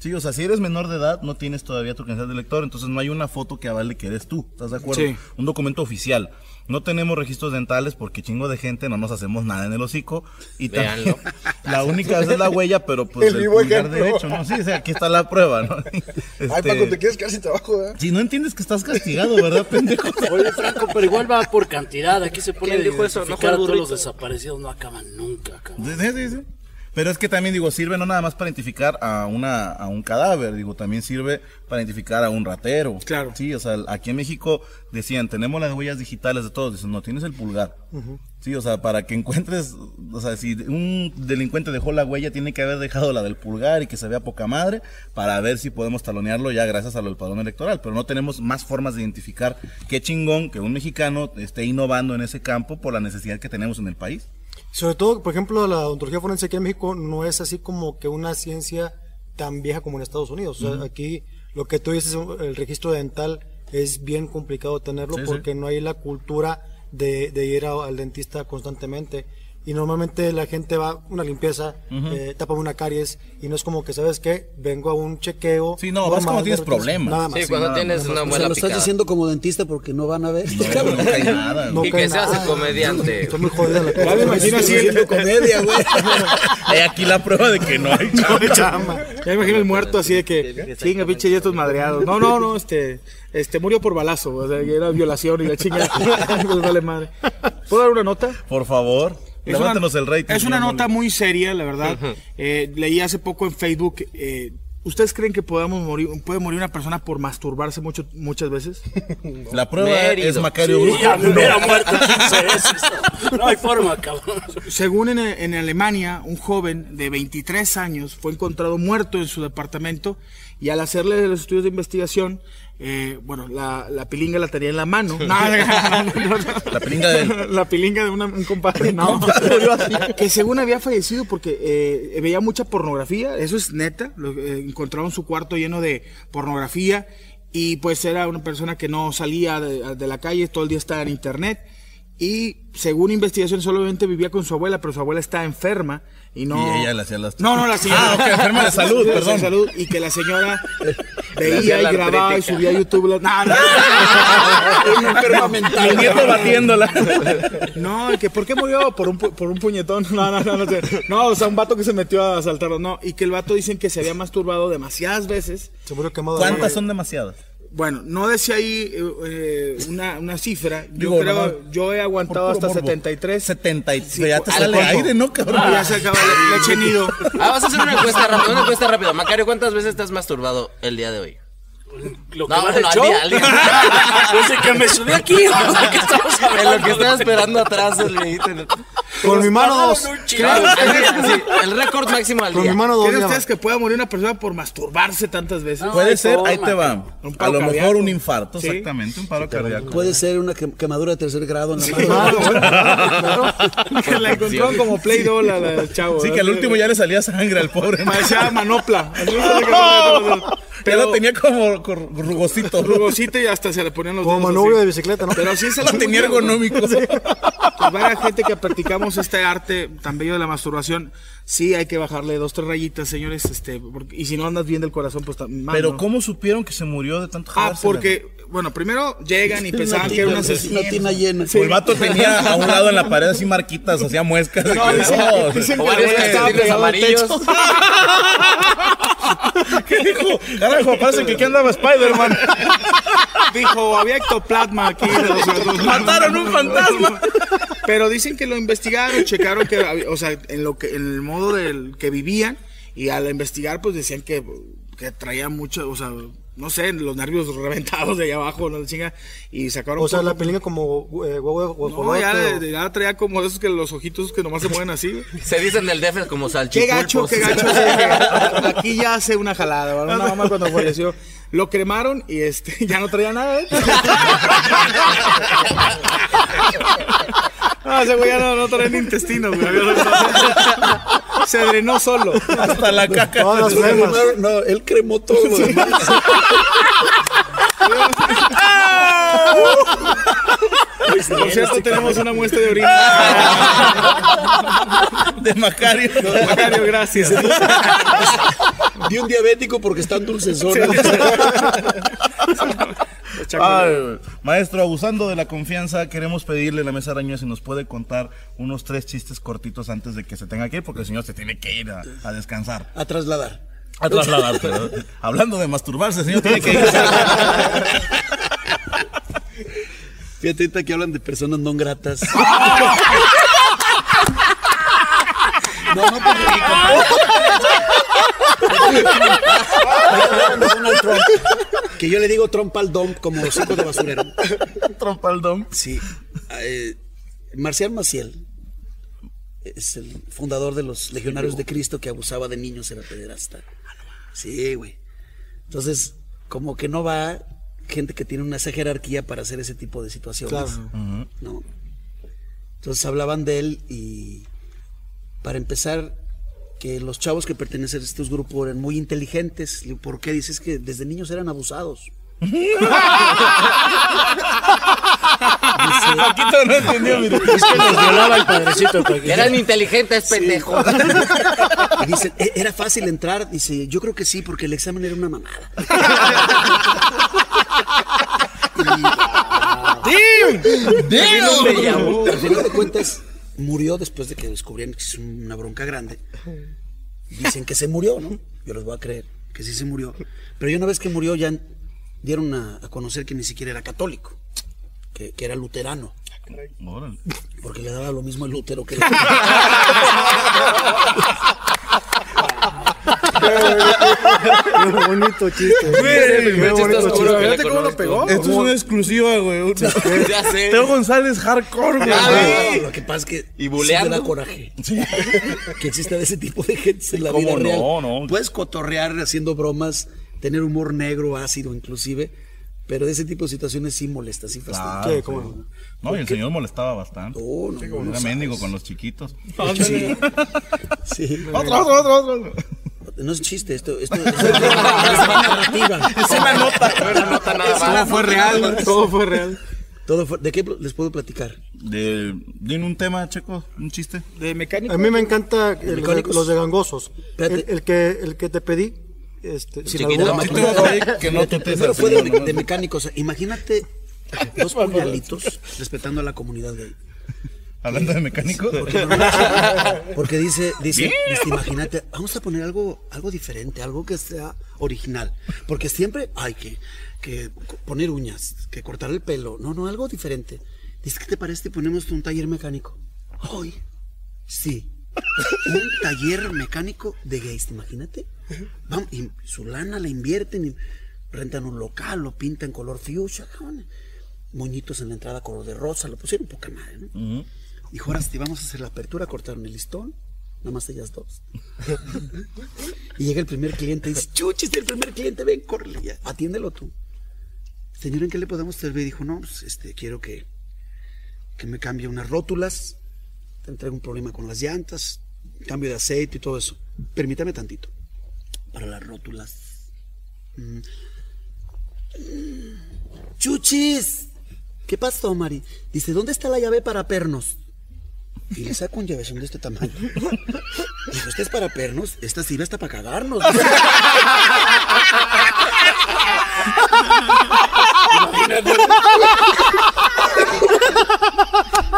Sí, o sea, si eres menor de edad, no tienes todavía tu credencial de lector, entonces no hay una foto que avale que eres tú, ¿estás de acuerdo? Sí. Un documento oficial. No tenemos registros dentales porque chingo de gente no nos hacemos nada en el hocico. Y también, la única es la huella, pero pues El el, ejemplo. derecho, ¿no? Sí, o sea, aquí está la prueba, ¿no? Ay, Este, Paco, te quieres sin trabajo, ¿eh? Si no entiendes que estás castigado, ¿verdad, pendejo? Oye, Franco, pero igual va por cantidad. Aquí se pone ¿Quién a dijo eso? ¿No todos los desaparecidos. No acaban nunca, cabrón. Sí, sí, sí. Pero es que también, digo, sirve no nada más para identificar a, una, a un cadáver, digo, también sirve para identificar a un ratero. Claro. Sí, o sea, aquí en México decían, tenemos las huellas digitales de todos. Dicen, no, tienes el pulgar. Sí, o sea, para que encuentres, o sea, si un delincuente dejó la huella, tiene que haber dejado la del pulgar y que se vea poca madre para ver si podemos talonearlo ya gracias a lo del padrón electoral. Pero no tenemos más formas de identificar qué chingón que un mexicano esté innovando en ese campo por la necesidad que tenemos en el país. Sobre todo, por ejemplo, la odontología forense aquí en México no es así como que una ciencia tan vieja como en Estados Unidos. O sea, aquí lo que tú dices, el registro dental es bien complicado tenerlo Sí, sí. porque no hay la cultura de, de ir a- al dentista constantemente. Y normalmente la gente va una limpieza, eh, tapa una caries y no es como que, ¿sabes qué? Vengo a un chequeo. Sí, no, vas cuando tienes problemas. Nada más. Sí, Sí, cuando nada tienes más. una O sea, lo estás diciendo como dentista porque no van a ver. No, no cae nada. No Y cae que se hace nada. comediante. Estoy muy jodida la Ya me imagino así. comedia, güey. Hay aquí la prueba de que no hay chamba. Chama. Ya me imagino el muerto así de que chinga, pinche y estos madreados. No, no, no, este, este murió por balazo, o sea, era violación y la chinga. Pues vale madre. ¿Puedo dar una nota? Por favor, Es una- el rating. Es una señor nota Mole. muy seria, la verdad. Eh, leí hace poco en Facebook. eh, ¿Ustedes creen que podamos morir, puede morir una persona por masturbarse mucho, muchas veces? La prueba Mérido. es Macario Sí, Brujo. ya me hubiera muerto 15 veces. No hay forma, cabrón. Según en, en Alemania, un joven de 23 años fue encontrado muerto en su departamento y al hacerle los estudios de investigación eh, bueno, la, la pilinga la tenía en la mano. No, no, no, no. La pilinga de él. La pilinga de una- un compadre. No, que según había fallecido porque eh, veía mucha pornografía. Eso es neta. Lo, eh, encontraron su cuarto lleno de pornografía. Y pues era una persona que no salía de, de la calle, todo el día estaba en internet. Y según investigaciones, solamente vivía con su abuela, pero su abuela está enferma y no. Y ella le hacía las- No, no, la señora. Ah, ok, enferma de salud, perdón. de salud. Y que la señora veía y grababa y subía a YouTube. la- No, no. Nieto batiéndola. No, que ¿por qué murió? Por un, pu- por un puñetón. No, no, no, no, sé. no, o sea, un vato que se metió a asaltarlo. No, y que el vato dicen que se había masturbado demasiadas veces. Se murió quemado. de ¿Cuántas son demasiadas? Bueno, no decía ahí eh, eh, una, una cifra. Yo Digo, creo, yo he aguantado por hasta puro morbo. 73. 70 y Sí, ya te al sale aire, ¿no, cabrón? Ah, ya se acaba la leche nido. Ah, vas a hacer una encuesta rápida, una encuesta rápida. Macario, ¿cuántas veces te has masturbado el día de hoy? Lo que No, bueno, de al día, al día. Desde que me subí aquí, o sea, ¿qué estamos En lo que estaba esperando atrás el. Con mi mano dos. El, sí, el récord máximo al Con día. mi mano dos. ¿Creen ustedes que pueda morir una persona por masturbarse tantas veces? No. Puede ser, ahí te va. Un A paro lo mejor cardíaco. un infarto, Sí. exactamente, un paro cardíaco. Puede ser una quem- quemadura de tercer grado en la mano. Que la encontraron como Play Doh la, la chavo. Sí, que al último ya le salía sangre al pobre. Parecía manopla. Ya lo tenía como cor- rugosito. rugosito y hasta se le ponían los Como dedos manubrio de bicicleta, ¿no? Pero sí es Lo tenía muy ergonómico. Pues varias gente que practicamos este arte tan bello de la masturbación, sí hay que bajarle dos, tres rayitas, señores, este, porque- y si no andas bien del corazón, pues mal, Pero ¿no? ¿cómo supieron que se murió de tanto Ah, porque, bueno, primero llegan y pensaban que era un Una asesino. tina llena. O el vato tenía a un lado en la pared así marquitas, hacía muescas. que, No, dicen- "Oh", dicen que güey estaba calcetines pegado al amarillos. techo. ¿Qué dijo? Carajo, parece que aquí andaba Spider-Man. Dijo, había ectoplasma aquí. de los- Mataron un fantasma. Pero dicen que lo investigaron, checaron que, o sea, en lo que, en el modo del que vivían, y al investigar, pues decían que, que traía mucho, o sea, no sé, los nervios reventados de allá abajo, no la chinga, y sacaron. O sea, la pilinga como eh, huevo de No, guajolote ya, o- de- ya traía como esos que los ojitos que nomás se mueven así. güey. Se dicen del DF como Qué salchipulpos. gacho, qué gacho. sí, que aquí ya hace una jalada, ¿verdad? Una mamá cuando falleció. Lo cremaron y este ya no traía nada, ¿eh? Ah, ese güey ya no, no traía ni intestinos, güey. Se drenó solo. Hasta la caca. No, no, él cremó todo lo demás. Por cierto, tenemos una muestra de orina. De Macario. Macario, gracias. Di un diabético porque están dulcezones. Ay, maestro, abusando de la confianza, queremos pedirle a la mesa araña si nos puede contar unos tres chistes cortitos antes de que se tenga que ir, porque el señor se tiene que ir a, a descansar. A trasladar. A trasladarse. ¿no? Hablando de masturbarse, el señor tiene que ir. Fíjate ahorita que hablan de personas no gratas. No, no, de Donald Trump. Que yo le digo Trump al Dom como hocico de basurero. Trompaldón. Sí. Eh, Marcial Maciel es el fundador de los Legionarios de Cristo que abusaba de niños, era pederasta. Sí, güey. Entonces, como que no va gente que tiene una esa jerarquía para hacer ese tipo de situaciones. Claro. ¿no? Entonces hablaban de él y para empezar que los chavos que pertenecen a estos grupos eran muy inteligentes. Le digo, ¿Por qué? Dices que desde niños eran abusados. Paquito no entendió, mire. Es que nos violaba el padrecito. para que- Eran inteligentes, pendejo. Y dicen, "¿E- ¿era fácil entrar? Dice, yo creo que sí, porque el examen era una mamada. Me llamó. Al final de cuentas, murió después de que descubrieron que es una bronca grande. Dicen que se murió, ¿no? Yo les voy a creer que sí se murió. Pero ya una vez que murió, ya dieron a, a conocer que ni siquiera era católico, que, que era luterano. Órale. Porque le daba lo mismo el lutero que el Qué bonito chiste. Güey. Fíjate cómo lo pegó. Esto es una exclusiva, güey. Ya sé. Teo González hardcore, güey. No, lo que pasa es que Y sí buleando. me da coraje que exista ese tipo de gente en la ¿Cómo vida no? real. No. Puedes cotorrear haciendo bromas, tener humor negro, ácido inclusive, Pero ese tipo de situaciones sí molesta, sí fastidia. Claro, Sí, cómo sí. no. No, y el señor molestaba bastante. No, no, no, no Era sabes. mendigo con los chiquitos. Sí. Sí. Otro, otro, otro, otro. No es chiste, esto, esto, esto es narrativa. Es una nota. No era nota nada Todo más. fue real, todo fue real. Todo fue- ¿De qué les puedo platicar? De, dime un tema, Checo, un chiste. De mecánico. A mí me encanta el- los de gangosos. El, que, el que te pedí, este, sin chiquito. albur. Chiquito, que no Fíjate, te primero pesas, fue de, de mecánicos. Imagínate dos puñalitos respetando a la comunidad gay. Hablando de mecánicos. Porque, porque dice, dice, dice, imagínate, vamos a poner algo, algo diferente, algo que sea original. Porque siempre hay que, que poner uñas, que cortar el pelo. No, no, algo diferente. Dice, ¿qué te parece si ponemos un taller mecánico? Hoy, sí. Un taller mecánico de gays, imagínate. Vamos, y su lana la invierten y rentan un local, lo pintan color fuchsia, moñitos en la entrada color de rosa, lo pusieron poca madre, ¿no? Dijo, ahora sí, vamos a hacer la apertura, cortaron el listón, nada más ellas dos. y llega el primer cliente y dice, chuchis, el primer cliente, ven, córrele, atiéndelo tú. Señor, ¿en qué le podemos servir? Dijo, no, pues, este, quiero que, que me cambie unas rótulas, traigo un problema con las llantas, cambio de aceite y todo eso. Permítame tantito. Para las rótulas. Mm. Mm. Chuchis, ¿qué pasó, Mari? Dice, ¿dónde está la llave para pernos? Y le saco un llavezón de este tamaño. Dijo, ¿esta es para pernos? Esta sirve hasta para cagarnos. Imagínate.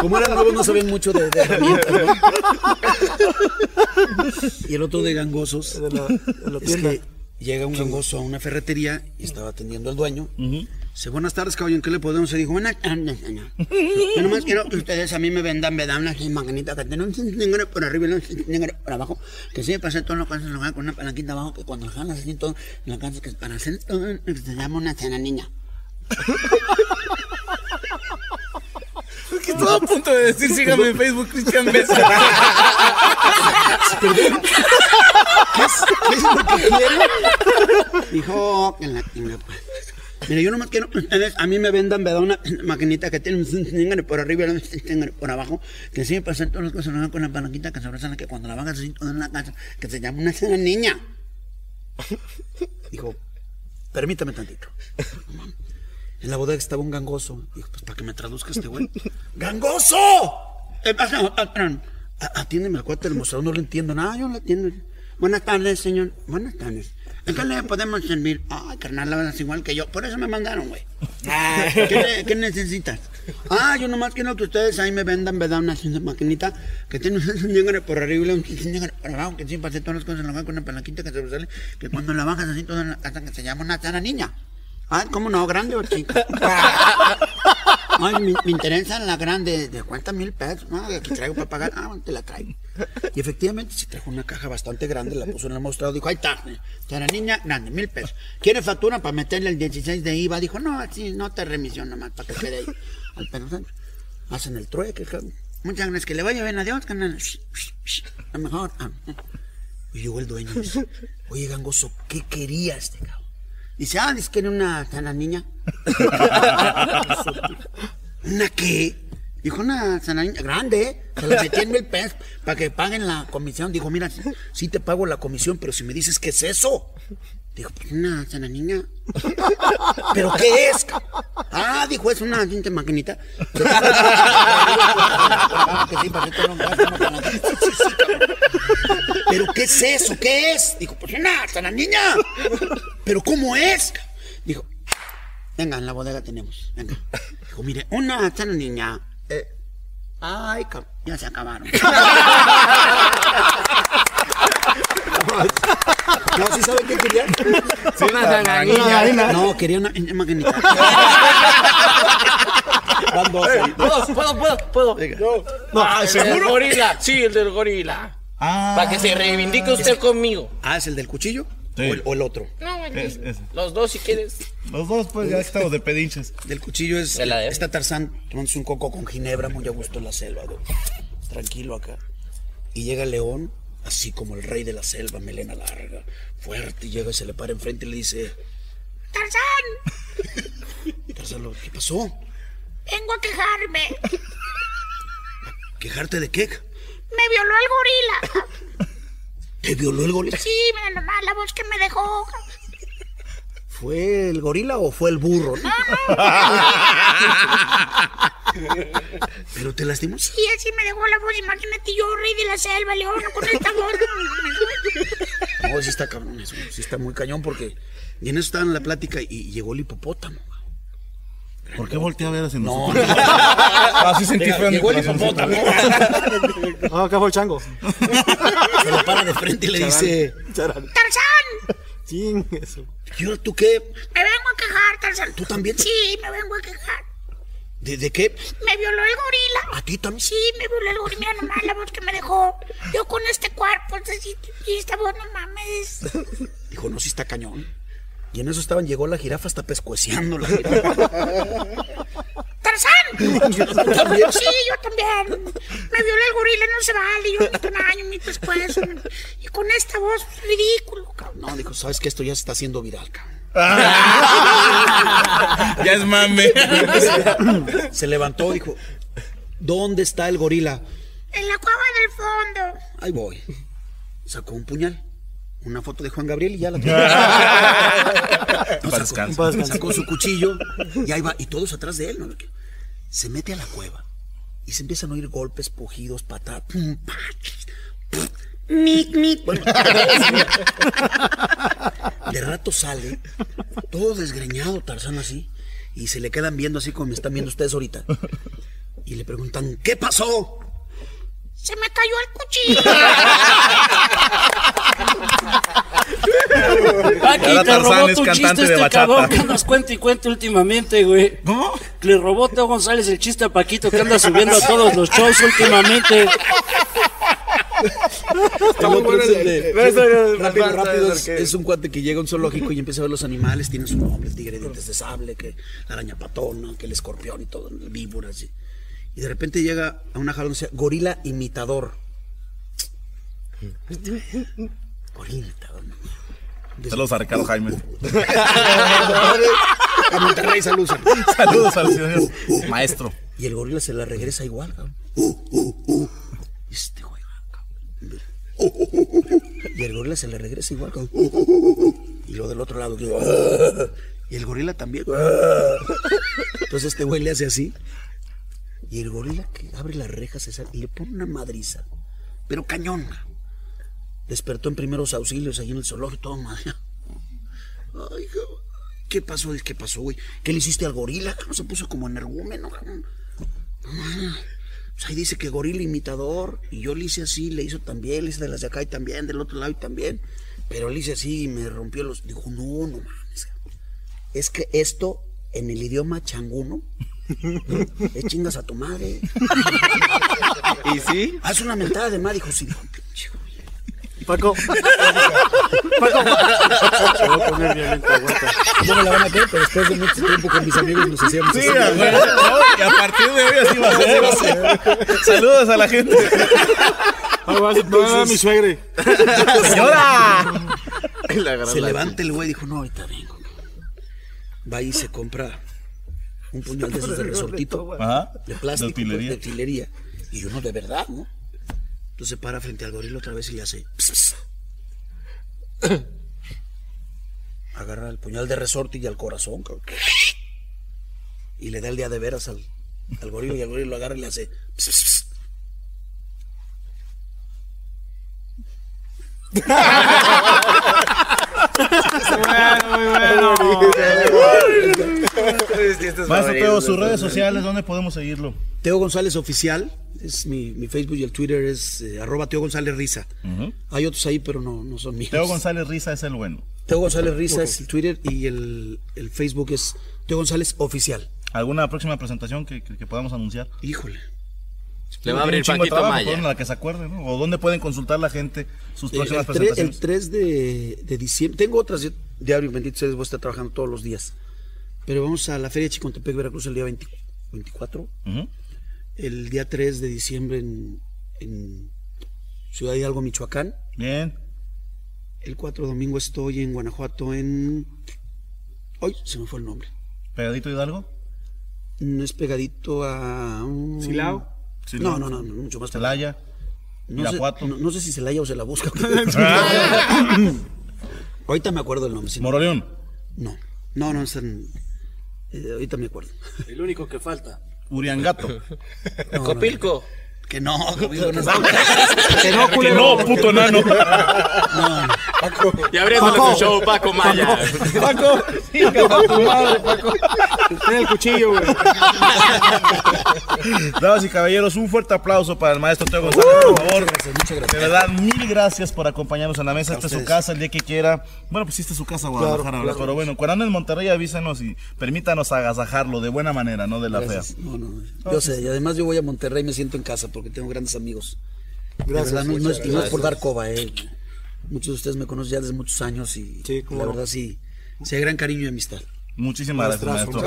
Como eran nuevos, no sabían mucho de, de herramientas, ¿no? Y el otro de gangosos. De la, de la Es que llega un gangoso a una ferretería y estaba atendiendo al dueño. Dice, buenas tardes, caballero, ¿en qué le podemos hacer? Dijo, buenas tardes, señor. Yo nomás quiero que ustedes a mí me vendan, me dan una maquinita que tiene un negro por arriba y un negro por abajo, que sí, hacer todo lo que hacen con una palanquita abajo, que cuando lo jalan así todo, la casa, que para hacer todo, se llama una cena niña. Que estaba a punto de decir, sígame en Facebook, Cristian Mesa. ¿Qué es, qué es lo que quiere? Dijo, en la, la- mire, yo nomás quiero que ustedes a mí me vendan, me da una maquinita que tiene un por arriba y un por abajo, que para hacer todas las cosas con la palanquita que se abrazan, que cuando la bajas así en la casa, que se llama una cena niña. Dijo, permítame tantito. En la bodega estaba un gangoso. Dijo, pues para que me traduzca este güey. ¡Gangoso! A- Atiéndeme al cuate del mostrador, no le entiendo nada, yo no le entiendo. Buenas tardes, señor. Buenas tardes. ¿En qué le podemos servir? Ay, carnal, la verdad es igual que yo. Por eso me mandaron, güey. ¿Qué, ne- qué necesitas? Ah, yo nomás quiero que ustedes ahí me vendan, me dan una maquinita que tiene un negro por arriba un negro por abajo, que siempre hace todas las cosas en la mano con una palanquita que se sale, que cuando la bajas así toda la casa que se llama una cara niña. Ah, ¿cómo no? ¿Grande o chica? Ay, me, me interesa la grande, de cuánta mil pesos, ¿no? Aquí traigo para pagar, ah, te la traigo. Y efectivamente se trajo una caja bastante grande, la puso en el mostrador, dijo, ahí está, la niña grande, mil pesos. ¿Quiere factura para meterle el 16 de IVA? Dijo, no, así, no te remisión nomás, para que quede ahí. Al pedo, hacen el trueque. Muchas gracias, que le vaya bien, adiós, canal. A lo mejor. ah. Y llegó el dueño y dice, oye, gangoso, ¿qué quería este cabrón? Dice, ah, dice que era una sana niña. ¿Una qué? Dijo una sana niña grande, ¿eh? Se la metí en mil pesos para que paguen la comisión. Dijo, mira, sí te pago la comisión, pero si me dices qué es eso. Dijo, pues una sana niña. ¿Pero qué es? ca-?" Ah, dijo, es una pinche maquinita. ¿Pero qué es eso? ¿Qué es? Dijo, pues una sana niña. ¿Pero cómo es? Dijo, venga, en la bodega tenemos. Venga. Dijo, mire, una sana niña. eh, ay, ya se acabaron. No, ¿sí sabe qué quería? Sí, una sana niña. No, quería una, maquinita. Van dos ahí. ¿Puedo, puedo, puedo, puedo? Ah, el del gorila. Sí, el del gorila. Ah, Para que se reivindique usted conmigo. Ah, ¿es el del cuchillo? Sí. O, el, o el otro? No, es- ese. Los dos, si quieres. Los dos, pues ya estamos de pedinches. Del cuchillo es. De la de- Está Tarzán tomándose un coco con ginebra, muy a gusto en la selva, güey. Tranquilo acá. Y llega el león, así como el rey de la selva, melena larga, fuerte, y llega y se le para enfrente y le dice: ¡Tarzán! Tarzán, ¿qué pasó? Vengo a quejarme. ¿Quejarte de qué? Me violó el gorila. ¿Te violó el gorila? Sí, mira nomás la voz que me dejó. ¿Fue el gorila o fue el burro? no? ¿Pero te lastimó? Sí, así me dejó la voz. Imagínate yo, rey de la selva, león, con esta voz. No, sí está cabrón eso, sí está muy cañón porque y en eso estaba en la plática y llegó el hipopótamo. ¿Por qué volteé a ver hacia No, nosotros? no. Así sentí feo en mi Llegó el corazón. hipopótamo. Ah, acá fue el chango. Se lo para de frente y le dice, Charán. ¡Tarzán! Ching, eso. ¿y ahora tú qué? Me vengo a quejar, Tarzán. ¿Tú también? Sí, me vengo a quejar. ¿De, de qué? Me violó el gorila. ¿A ti también? Sí, me violó el gorila. Mira nomás la voz que me dejó. Yo con este cuerpo, y esta voz, no mames. Dijo, no, sí está cañón. Y en eso estaban, llegó la jirafa hasta pescueceando la jirafa. ¡Tarzán! ¿Tú también? Sí, yo también. Me violó el gorila, no se vale. Yo necesito un año, mi pescuezo. Y con esta voz, ridículo, cabrón. No, dijo, sabes que esto ya se está haciendo viral, cabrón. Ya es mame. Se levantó, dijo, ¿dónde está el gorila? En la cueva del fondo. Ahí voy. Sacó un puñal. Una foto de Juan Gabriel y ya la No, Para sacó, sacó su cuchillo y ahí va. Y todos atrás de él. ¿no? Se mete a la cueva y se empiezan a oír golpes, pujidos, patadas. pum, pa, pum. Mic, mic. Bueno, de rato sale, todo desgreñado, Tarzán así, y se le quedan viendo así como me están viendo ustedes ahorita. Y le preguntan, ¿qué pasó? Se me cayó el cuchillo. Ahora te Tarzán robó es tu cantante chiste de este cabrón que nos cuenta y cuenta últimamente, güey. ¿Cómo? Le robó Teo González el chiste a Paquito que anda subiendo a todos los shows últimamente. El el No, no, rápido, no, no, rápido. no, Es, no, es un cuate que llega a un zoológico y empieza a ver los animales. Tiene su nombre, el tigre de dientes de sable, que la araña patona, que el escorpión y todo, el víbora, así. Y de repente llega a una jaula donde dice gorila imitador. Gorila imitador. Saludos a Ricardo Jaime. A Monterrey, saludos. Saludos al señor maestro. Y el gorila se la regresa igual, cabrón. Este güey, cabrón. Y el gorila se le regresa igual, cabrón. Y lo del otro lado, y el gorila también. Entonces este güey le hace así. Y el gorila que abre las rejas y le pone una madriza. Pero cañón. Despertó en primeros auxilios ahí en el zoológico, todo madre. Ay. ¿Qué pasó? ¿Qué pasó, güey? ¿Qué le hiciste al gorila? No se puso como energúmeno, cabrón. No mames. Pues ahí dice que gorila imitador. Y yo le hice así, le hizo también, le hice de las de acá y también, del otro lado y también. Pero le hice así y me rompió los. Dijo, no, no mames. Es que esto, en el idioma changuno, es chingas a tu madre. ¿Y sí? Haz una mentada de madre, dijo, sí, dijo, pinche güey. Paco. Se va a poner violento, aguanta. No me la van a creer, pero después de mucho tiempo con mis amigos nos hacíamos Sí, a ver, no, y a partir de hoy así va a ser. Saludos a la gente. Ah, va a ser- va a dar mi suegre. Señora. Se levanta el güey y dijo, no, ahorita vengo. Va y se compra un puñal de esos de resortito. Ajá. De plástico, de utilería. Y uno de verdad, ¿no? Entonces se para frente al gorila otra vez y le hace... Agarra el puñal de resorte y al corazón. Y le da el día de veras al, al y el gorila lo agarra y le hace... "Ps, ps, ps". Maestro Teo, sus redes sociales, ¿dónde podemos seguirlo? Teo González Oficial, es mi, mi Facebook y el Twitter es eh, arroba Teo González Risa. Hay otros ahí, pero no, no son míos. Teo González Risa es el bueno. Teo González Risa es el Twitter y el, el Facebook es Teo González Oficial. ¿Alguna próxima presentación que, que- que podamos anunciar? Híjole. Le va a abrir de Paquito trabajo, Maya. pues, en la que se acuerde, ¿no? ¿O dónde pueden consultar la gente sus El, próximas el el presentaciones? 3 de, de diciembre, tengo otras de- diario, bendito sea voy a estar trabajando todos los días. Pero vamos a la Feria de Chicontepec, Veracruz, el día 20 24. Ujú. El día 3 de diciembre en, en Ciudad Hidalgo, Michoacán. Bien. El 4 domingo estoy en Guanajuato en... Hoy se me fue el nombre. ¿Pegadito Hidalgo? No es pegadito a. un- ¿Silao? No, no, no, no, mucho más para Celaya. No sé, no, no sé si Celaya o se la busca. ahorita me acuerdo el nombre. si no- Moroleón. No, no, no están. eh, ahorita me acuerdo. El único que falta. Uriangato. No, Copilco. Que no, Copilco no. Que no, culero. No, puto enano. Y abriéndole Paco. tu show, Paco Maya. Paco, madre, Paco. Tiene el cuchillo, güey. Damas y caballeros, un fuerte aplauso para el maestro Teo González, por favor. De verdad, mil gracias por acompañarnos en la mesa. Esta es su casa el día que quiera. Bueno, pues sí, esta es su casa, Guadalajara. Pero bueno, cuando ande en Monterrey, avísenos y permítanos agasajarlo de buena manera, no de la fea. Gracias. No, no, no. Yo sé, y además yo voy a Monterrey y me siento en casa porque tengo grandes amigos. Gracias. verdad, no, no es, y no es por dar coba, eh. Muchos de ustedes me conocen ya desde muchos años y Sí, la verdad sí, sí hay gran cariño y amistad. Muchísimas gracias, maestro.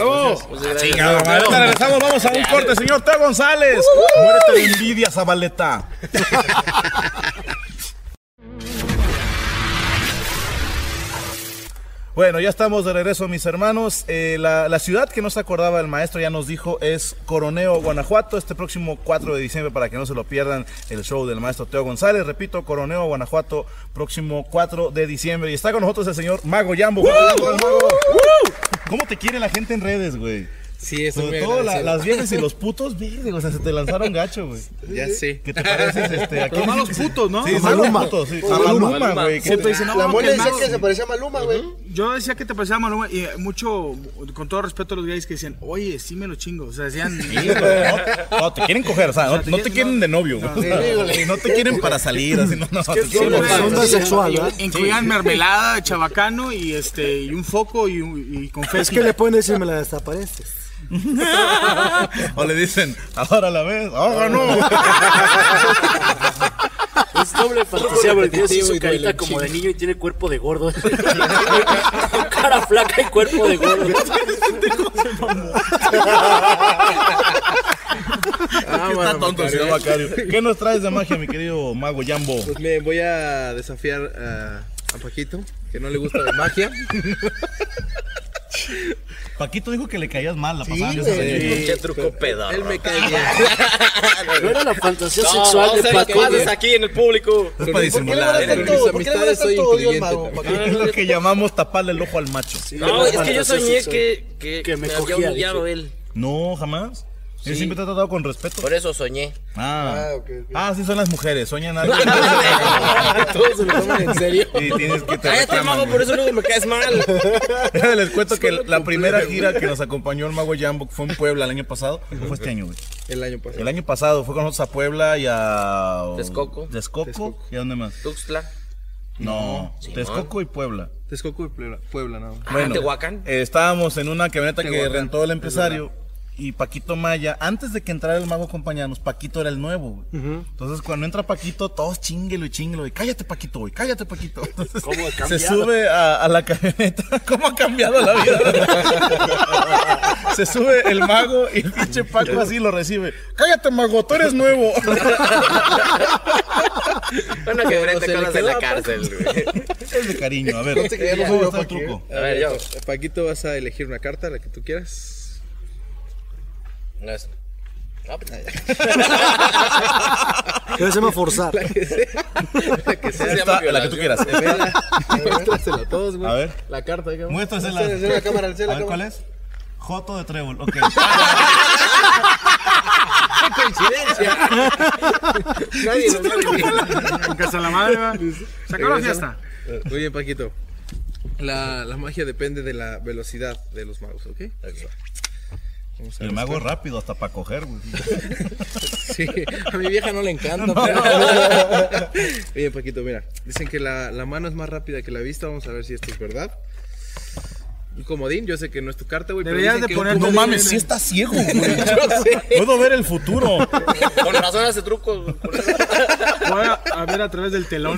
Pues, regresamos, vamos a un corte, señor Teo González. Muérete de envidia, Zabaleta. Bueno, ya estamos de regreso, mis hermanos. Eh, la, ciudad que no se acordaba el maestro ya nos dijo es Coroneo, Guanajuato, este próximo 4 de diciembre para que no se lo pierdan el show del maestro Teo González. Repito, Coroneo, Guanajuato, próximo 4 de diciembre. Y está con nosotros el señor Mago Yambo. ¿Cómo te quiere la gente en redes, güey? Sí, eso Sobre todo la- las viejas y los putos, verde, o sea, se te lanzaron gacho, güey. Ya sé. ¿Qué te pareces este? ¿A quién malos putos, ¿no? Sí, A malos Maluma. putos, sí. A Maluma. Maluma, güey. que Siempre te- dicen, no, La mole decía que se parecía a Maluma, güey. Yo decía que te parecía Maluma y mucho, con todo respeto a los gays que decían, oye, sí me lo chingo. O sea, decían, no, no, te quieren coger, o sea, no, no te quieren de novio, güey. Y no te quieren para salir, así, no, no. Sonda sexual, ¿verdad? incluían mermelada, chabacano y este y un foco y, confeti. Es que le pueden decir, me la desapareces. O le dicen, ahora la ves, ahora no. Es doble fantasía porque tiene su carita como de niño y tiene cuerpo de gordo. Cara flaca y cuerpo de gordo. Ah, Está bueno, tonto. ¿Qué nos traes de magia, mi querido mago Jambo? Pues me voy a desafiar a, a Paquito, que no le gusta de magia. Paquito dijo que le caías mal la Sí, pasada. güey. Qué truco pedorro. Él me cae bien. No era la fantasía No, sexual a de Paco. haces aquí en el público. Es para disimular. ¿Por qué le ¿eh? Con mis ¿Por qué le amistades soy tanto odio al mago? Es lo que llamamos taparle el ojo al macho. No, es que yo soñé que, que, Que me me, había cogía, humillado él. No, jamás. Yo Sí. siempre te he tratado con respeto. Por eso soñé. Ah, Ah, ok, ok. ah, sí son las mujeres, sueñan algo. Todos se lo toman en serio. y tienes que te Cállate, reclaman, mago, güey. por eso luego me caes mal. Les cuento que la primera gira que nos acompañó el mago Jambo fue en Puebla el año pasado. ¿O fue este año, güey? El año pasado. El año pasado fue con nosotros a Puebla y a... Texcoco. Texcoco. ¿Y a dónde más? Tuxtla. No, Texcoco y Puebla. Texcoco y Puebla, Puebla nada más. Bueno, Tehuacán. eh, estábamos en una camioneta que rentó el es empresario y Paquito Maya, antes de que entrara el mago a acompañarnos, Paquito era el nuevo. güey. Entonces cuando entra Paquito, todos chinguelo y chinguelo y cállate Paquito, güey, cállate Paquito. Entonces, ¿Cómo ha se cambiado? sube a, a la camioneta, ¿cómo ha cambiado la vida? se sube el mago y el pinche Paco así lo recibe. Cállate mago, tú eres nuevo. Una que Pero te se le colas en quedó la a cárcel, güey. es de cariño, a ver. No te creas, no ¿Cómo soy yo, está el Paqui, truco? A ver, yo. Paquito, vas a elegir una carta, la que tú quieras. No es- No, pues, Debe ser forzar. La que sea. La que sea. Esta, la que tú quieras. Vela. Muéstrasela a todos, güey. A ver. La carta, digamos. Muéstrasela. Alcela la cámara, alcela A la ver, ¿cuál cámara. es? Joto de trébol, ok. Nadie lo sabe. En casa de la madre, va. Se acabó la fiesta. Muy bien, Paquito. La, la magia depende de la velocidad de los magos, ¿ok? Vamos mago es esto. rápido hasta para coger, güey. Sí, a mi vieja no le encanta. pero- Bien, Paquito, mira. Dicen que la, la mano es más rápida que la vista. Vamos a ver si esto es verdad. Un comodín, yo sé que no es tu carta, güey. pero Deberías de poner- No mames, es- sí está ciego, güey. Puedo ver el futuro. Con razón hace trucos. Voy a, a ver a través del telón.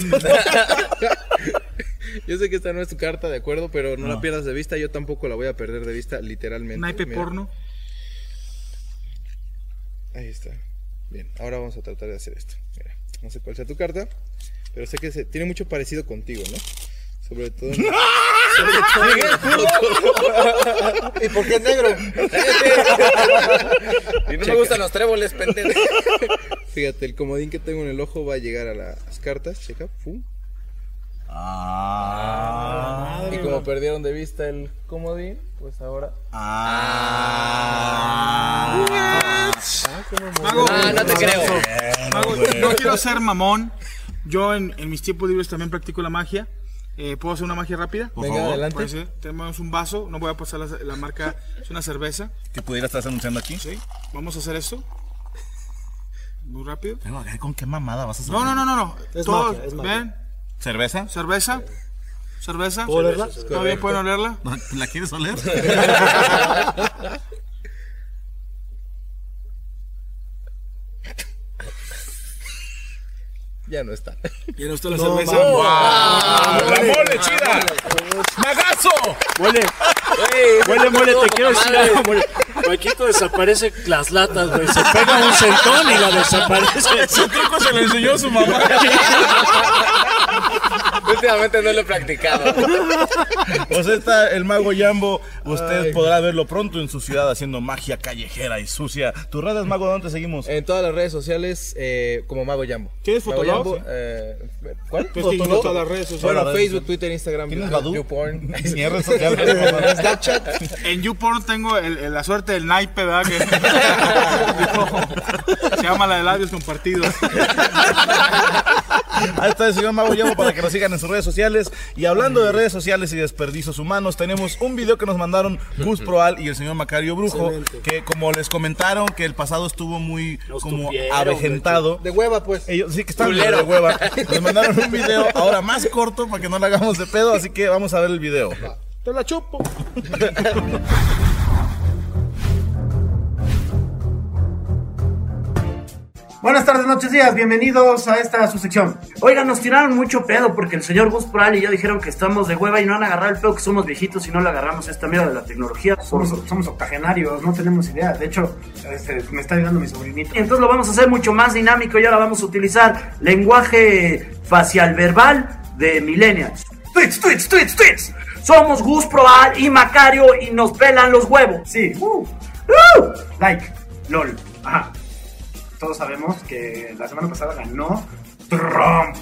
Yo sé que esta no es tu carta, de acuerdo, pero no, la No. pierdas de vista. Yo tampoco la voy a perder de vista, literalmente. Naipe porno. Ahí está. Bien, ahora vamos a tratar de hacer esto. Mira, no sé cuál sea tu carta, pero sé que se, tiene mucho parecido contigo, ¿no? Sobre todo. ¿Y por qué es negro? y no me gustan los tréboles, pendejo. Fíjate, el comodín que tengo en el ojo va a llegar a las cartas. Checa, pum. Ah. Y como perdieron de vista el comodín, pues ahora. Ah. Mago, Ah, no te creo. Mago, no quiero ser mamón. Yo en, en mis tiempos libres también practico la magia. Eh, ¿Puedo hacer una magia rápida? Por Venga, favor. adelante. Tenemos un vaso, no voy a pasar la, la marca, es una cerveza. ¿Qué pudiera estar anunciando aquí? Sí, vamos a hacer esto. Muy rápido. Pero, ¿eh, ¿con qué mamada vas a hacer? No, no, no, no, no. Es Todos, magia, es magia. ven, ¿Cerveza? cerveza, cerveza. ¿Puedo olerla? ¿Todavía pueden olerla? ¿La quieres oler? Ya no está. ¿Tiene usted la No, cerveza? ¡Wow! ¡La mole chida! ¡Magazo! Huele, huele, mole, te quiero decir algo, mole. Paquito desaparece las latas, güey. Se pega un centón y la desaparece. Ese truco se lo enseñó su mamá. Últimamente no lo he practicado. Pues está el mago Yambo. Usted podrá verlo pronto en su ciudad haciendo magia callejera y sucia. ¿Tus redes, mago, dónde te seguimos? En todas las redes sociales, eh, como Mago Jambo. ¿Tienes Fotolog? Jambo, eh, ¿Cuál? Pues que todas las redes sociales. Bueno, Facebook, Twitter, Instagram, ¿Tienes YouTube? YouPorn. Ni redes sociales. Snapchat. En YouPorn tengo el- el- la suerte del naipe, ¿verdad? Que se llama la de labios compartidos. Ahí está el señor Mago Yambo para que nos sigan en sus redes sociales. Y hablando de redes sociales y desperdicios humanos, tenemos un video que nos mandaron Gus Proal y el señor Macario Brujo. Excelente. Que como les comentaron, que el pasado estuvo muy Nos como avejentado. De hueva, pues. Ellos sí que están de hueva. Nos mandaron un video ahora más corto para que no le hagamos de pedo, así que vamos a ver el video. Te la chupo. Buenas tardes, noches, días. Bienvenidos a esta su sección. Oigan, nos tiraron mucho pedo porque el señor Gus Proal y yo dijeron que estamos de hueva y no han agarrado el pedo que somos viejitos y no le agarramos esta mierda de la tecnología. Somos, somos octogenarios, no tenemos idea. De hecho, este, me está ayudando mi sobrinito. Entonces lo vamos a hacer mucho más dinámico y ahora vamos a utilizar lenguaje facial verbal de millennials. Tweets, tweets, tweets, tweets. Somos Gus Proal y Macario y nos pelan los huevos. Sí, Uh, uh. like, lol. Ajá. Todos sabemos que la semana pasada ganó Trump.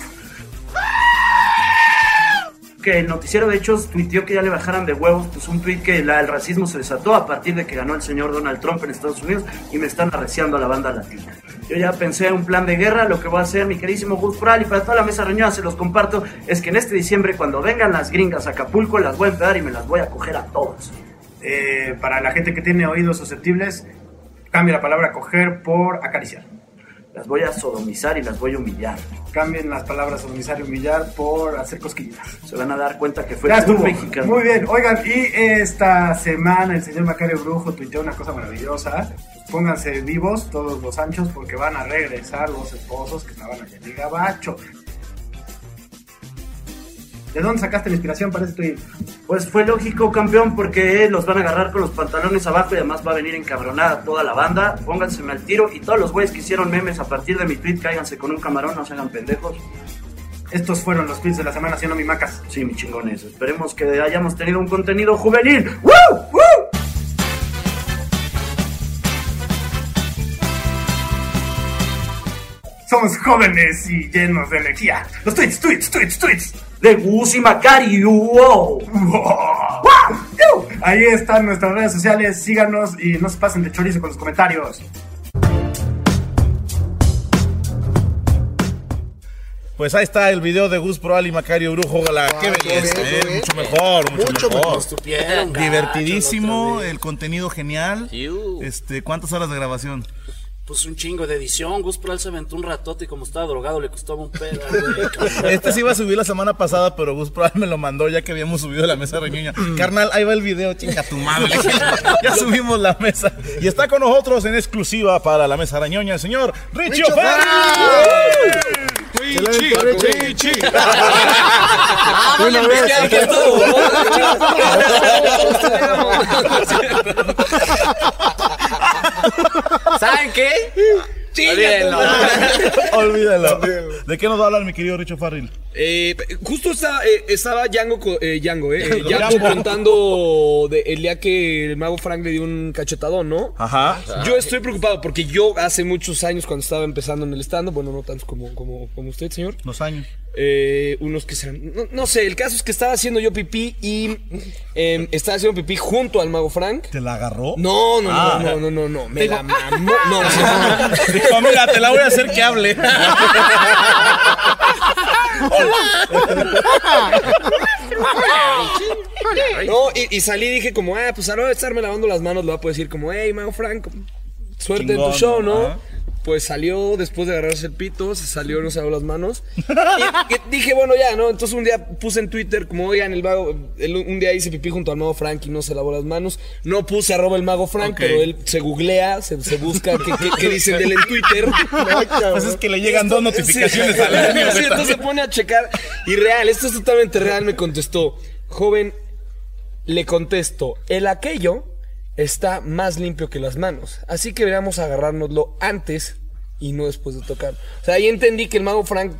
que el noticiero de hechos tuiteó que ya le bajaran de huevos, pues un tweet que el racismo se desató a partir de que ganó el señor Donald Trump en Estados Unidos y me están arreciando a la banda latina. Yo ya pensé en un plan de guerra, lo que voy a hacer, mi queridísimo Gus Proal, y para toda la mesa reñida se los comparto, es que en este diciembre cuando vengan las gringas a Acapulco las voy a empezar y me las voy a coger a todas. Eh, para la gente que tiene oídos susceptibles, cambia la palabra coger por acariciar. Las voy a sodomizar y las voy a humillar. Cambien las palabras sodomizar y humillar por hacer cosquillas. Se van a dar cuenta que fue Ya estuvo. mexicano. Muy bien, oigan, y esta semana el señor Macario Brujo tuiteó una cosa maravillosa. Pónganse vivos todos los anchos porque van a regresar los esposos que estaban allá en el gabacho. ¿De dónde sacaste la inspiración para este tweet? Pues fue lógico, campeón, porque los van a agarrar con los pantalones abajo y además va a venir encabronada toda la banda. Pónganseme al tiro y todos los güeyes que hicieron memes a partir de mi tweet, cáiganse con un camarón, no se hagan pendejos. Estos fueron los tweets de la semana, ¿sí o no, mi macas? Sí, mi chingones. Esperemos que hayamos tenido un contenido juvenil. ¡Woo! ¡Woo! Somos jóvenes y llenos de energía. Los tweets, tweets, tweets, tweets. De Gus y Macario. ¡Wow! ¡Wow! Ahí están nuestras redes sociales. Síganos y no se pasen de chorizo con los comentarios. Pues ahí está el video de Gus Proal y Macario Brujo. La, qué qué belleza, bien, eh, bien. mucho mejor, mucho, Mucho mejor. Divertidísimo, el contenido genial. Este, ¿cuántas horas de grabación? Pues un chingo de edición. Gus Proal se aventó un ratote y como estaba drogado le costaba un pedo. Este se iba a subir la semana pasada, pero Gus Proal me lo mandó ya que habíamos subido la mesa reñoña. Carnal, ahí va el video, chinga tu madre. ya subimos la mesa. Y está con nosotros en exclusiva para la mesa reñoña el señor Richie Richo Ferri. Una vez. ¿Saben qué? Olvídenlo. Olvídalo. ¿De qué nos va a hablar mi querido Richo Farril? Eh, justo está, eh, estaba Django, co- eh, Django, eh, Django Django. contando de el día que el mago Frank le dio un cachetadón, ¿no? Ajá. Yo estoy preocupado porque yo hace muchos años cuando estaba empezando en el stand bueno, no tantos como, como, como usted, señor. Dos años. Eh, unos que serán, no, no sé, el caso es que estaba haciendo yo pipí y eh, estaba haciendo pipí junto al mago Frank. ¿Te la agarró? No, no, Ah. no, no, no, no, me Digo- la mamó. No, no, no. Dijo, mira, te la voy a hacer que hable. No, y, y salí y dije como, ah, pues ahora de estarme lavando las manos, le voy a poder decir como, hey, Mago Frank, suerte en Chingón, tu show, ¿no? ajá. Pues salió después de agarrarse el pito, se salió, no se lavó las manos. Y, y dije, bueno, ya, ¿no? Entonces un día puse en Twitter como, oigan, el mago, el- un día hice pipí junto al mago Frank y no se lavó las manos. No puse arroba el mago Frank, pero él se googlea, se, se busca qué, qué- qué dicen de él en Twitter. Pues es que le llegan dos notificaciones al año. Sí, entonces se pone a checar. Y real, esto es totalmente real, me contestó. Joven, le contesto, el aquello está más limpio que las manos. Así que deberíamos agarrárnoslo antes y no después de tocar. O sea, ahí entendí que el mago Frank.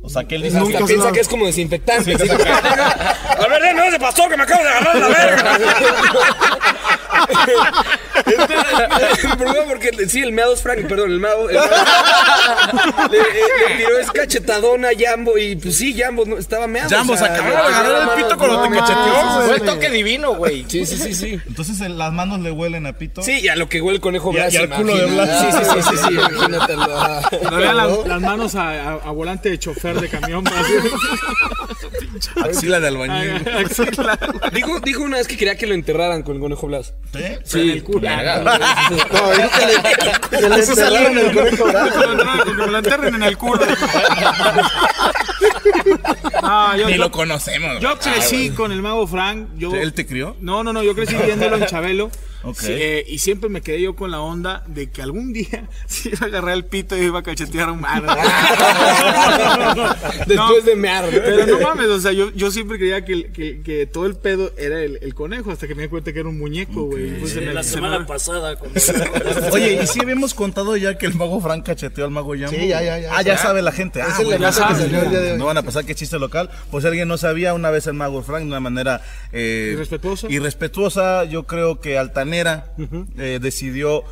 O sea, que él dice dice- piensa que es como desinfectante. Sí, así como, a ver, no ese pastor que me acabo de agarrar la verga. Perdón, porque sí, el meado es Frank, perdón, el meado. el meado- le, le- le tiró ese cachetadón a Jambo y pues sí, Jambo no, estaba meado. Jambo, se acabó de agarrar el pito cuando te cacheteó. Fue el toque divino, güey. Sí, sí, sí, sí. Entonces eh, las manos le huelen a pito. Sí, y a lo que huele el conejo Blas. y al culo de. Blas. Sí, sí, sí, sí, sí, imagínatelo. las, las manos a, a- a volante de chofer de camión. Axila de albañil. Axila. Dijo, dijo una vez que quería que lo enterraran con el conejo Blas. ¿Sí? Sí, En el culo. No, que le, enterraron el conejo Blas. Lo enterren en el culo. Ah, yo, Ni yo- lo conocemos. Yo crecí con el mago Frank. Yo, ¿Él te crió? No, no, no, yo crecí viéndolo en Chabelo. Eh, y siempre me quedé yo con la onda de que algún día se iba a agarrar el pito y iba a cachetear a un mar. Después de mear. Pero no mames, o sea, yo, yo siempre creía que, que, que todo el pedo era el, el conejo hasta que me di cuenta que era un muñeco, güey. Pues Sí, la se semana me- pasada. Con... Oye, ¿y si habíamos contado ya que el mago Frank cacheteó al mago Jambo? Sí, ya, ya, ya. Ah, ya Ya. sabe la gente. Ah, bueno, ya hoy. No van a pasar que chiste local. Pues alguien no sabía, una vez el mago Frank, de una manera... eh, Irrespetuosa. Irrespetuosa, yo creo que altanera, eh, decidió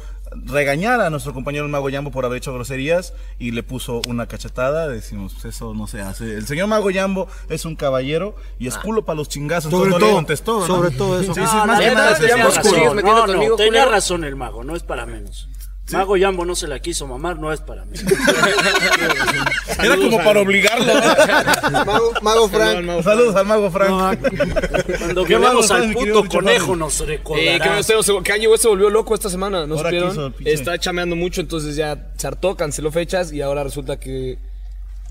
regañar a nuestro compañero el mago Jambo por haber hecho groserías y le puso una cachetada. Decimos, pues eso no se hace. El señor mago Jambo es un caballero y es culo para los chingazos. Sobre entonces no le todo, contestó, ¿no? sobre todo eso. Sí, sí, No, más la que neta, nada, tenía Jambo es razón. culo. metiendo No, no, conmigo, tenía culero. razón el mago, no es para menos. Mago Jambo no se la quiso mamar, no es para menos. Era como para obligarlo. Mago, Mago Frank. Saludos al mago Frank. Cuando ¿Qué violemos mago sabes, al puto conejo nos Eh, recordará. que no sé, se- Kanye West se volvió loco esta semana, ¿no Ahora supieron? quiso. Está chameando mucho, entonces ya se hartó, canceló fechas y ahora resulta que,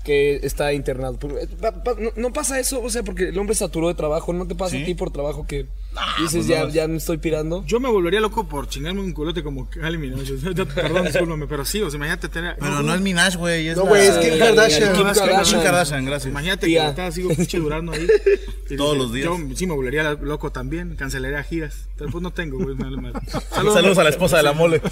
que está internado. Eh, no, no pasa eso, o sea, porque el hombre saturó de trabajo, no te pasa ¿Sí? a ti por trabajo que dices pues ya, ya me estoy pirando. Yo me volvería loco por chingarme un culote como Kylie Minogue. Perdón, discúlpame, pero sí, o sea, imagínate tener. Pero no es Minaj, güey. No, güey, es Kim Kardashian. Kim gracias. Imagínate que estaba así pinche durando ahí. Todos los días. Yo sí me volvería loco también, cancelaría giras. Pero pues no tengo, güey. Saludos a la esposa de la mole.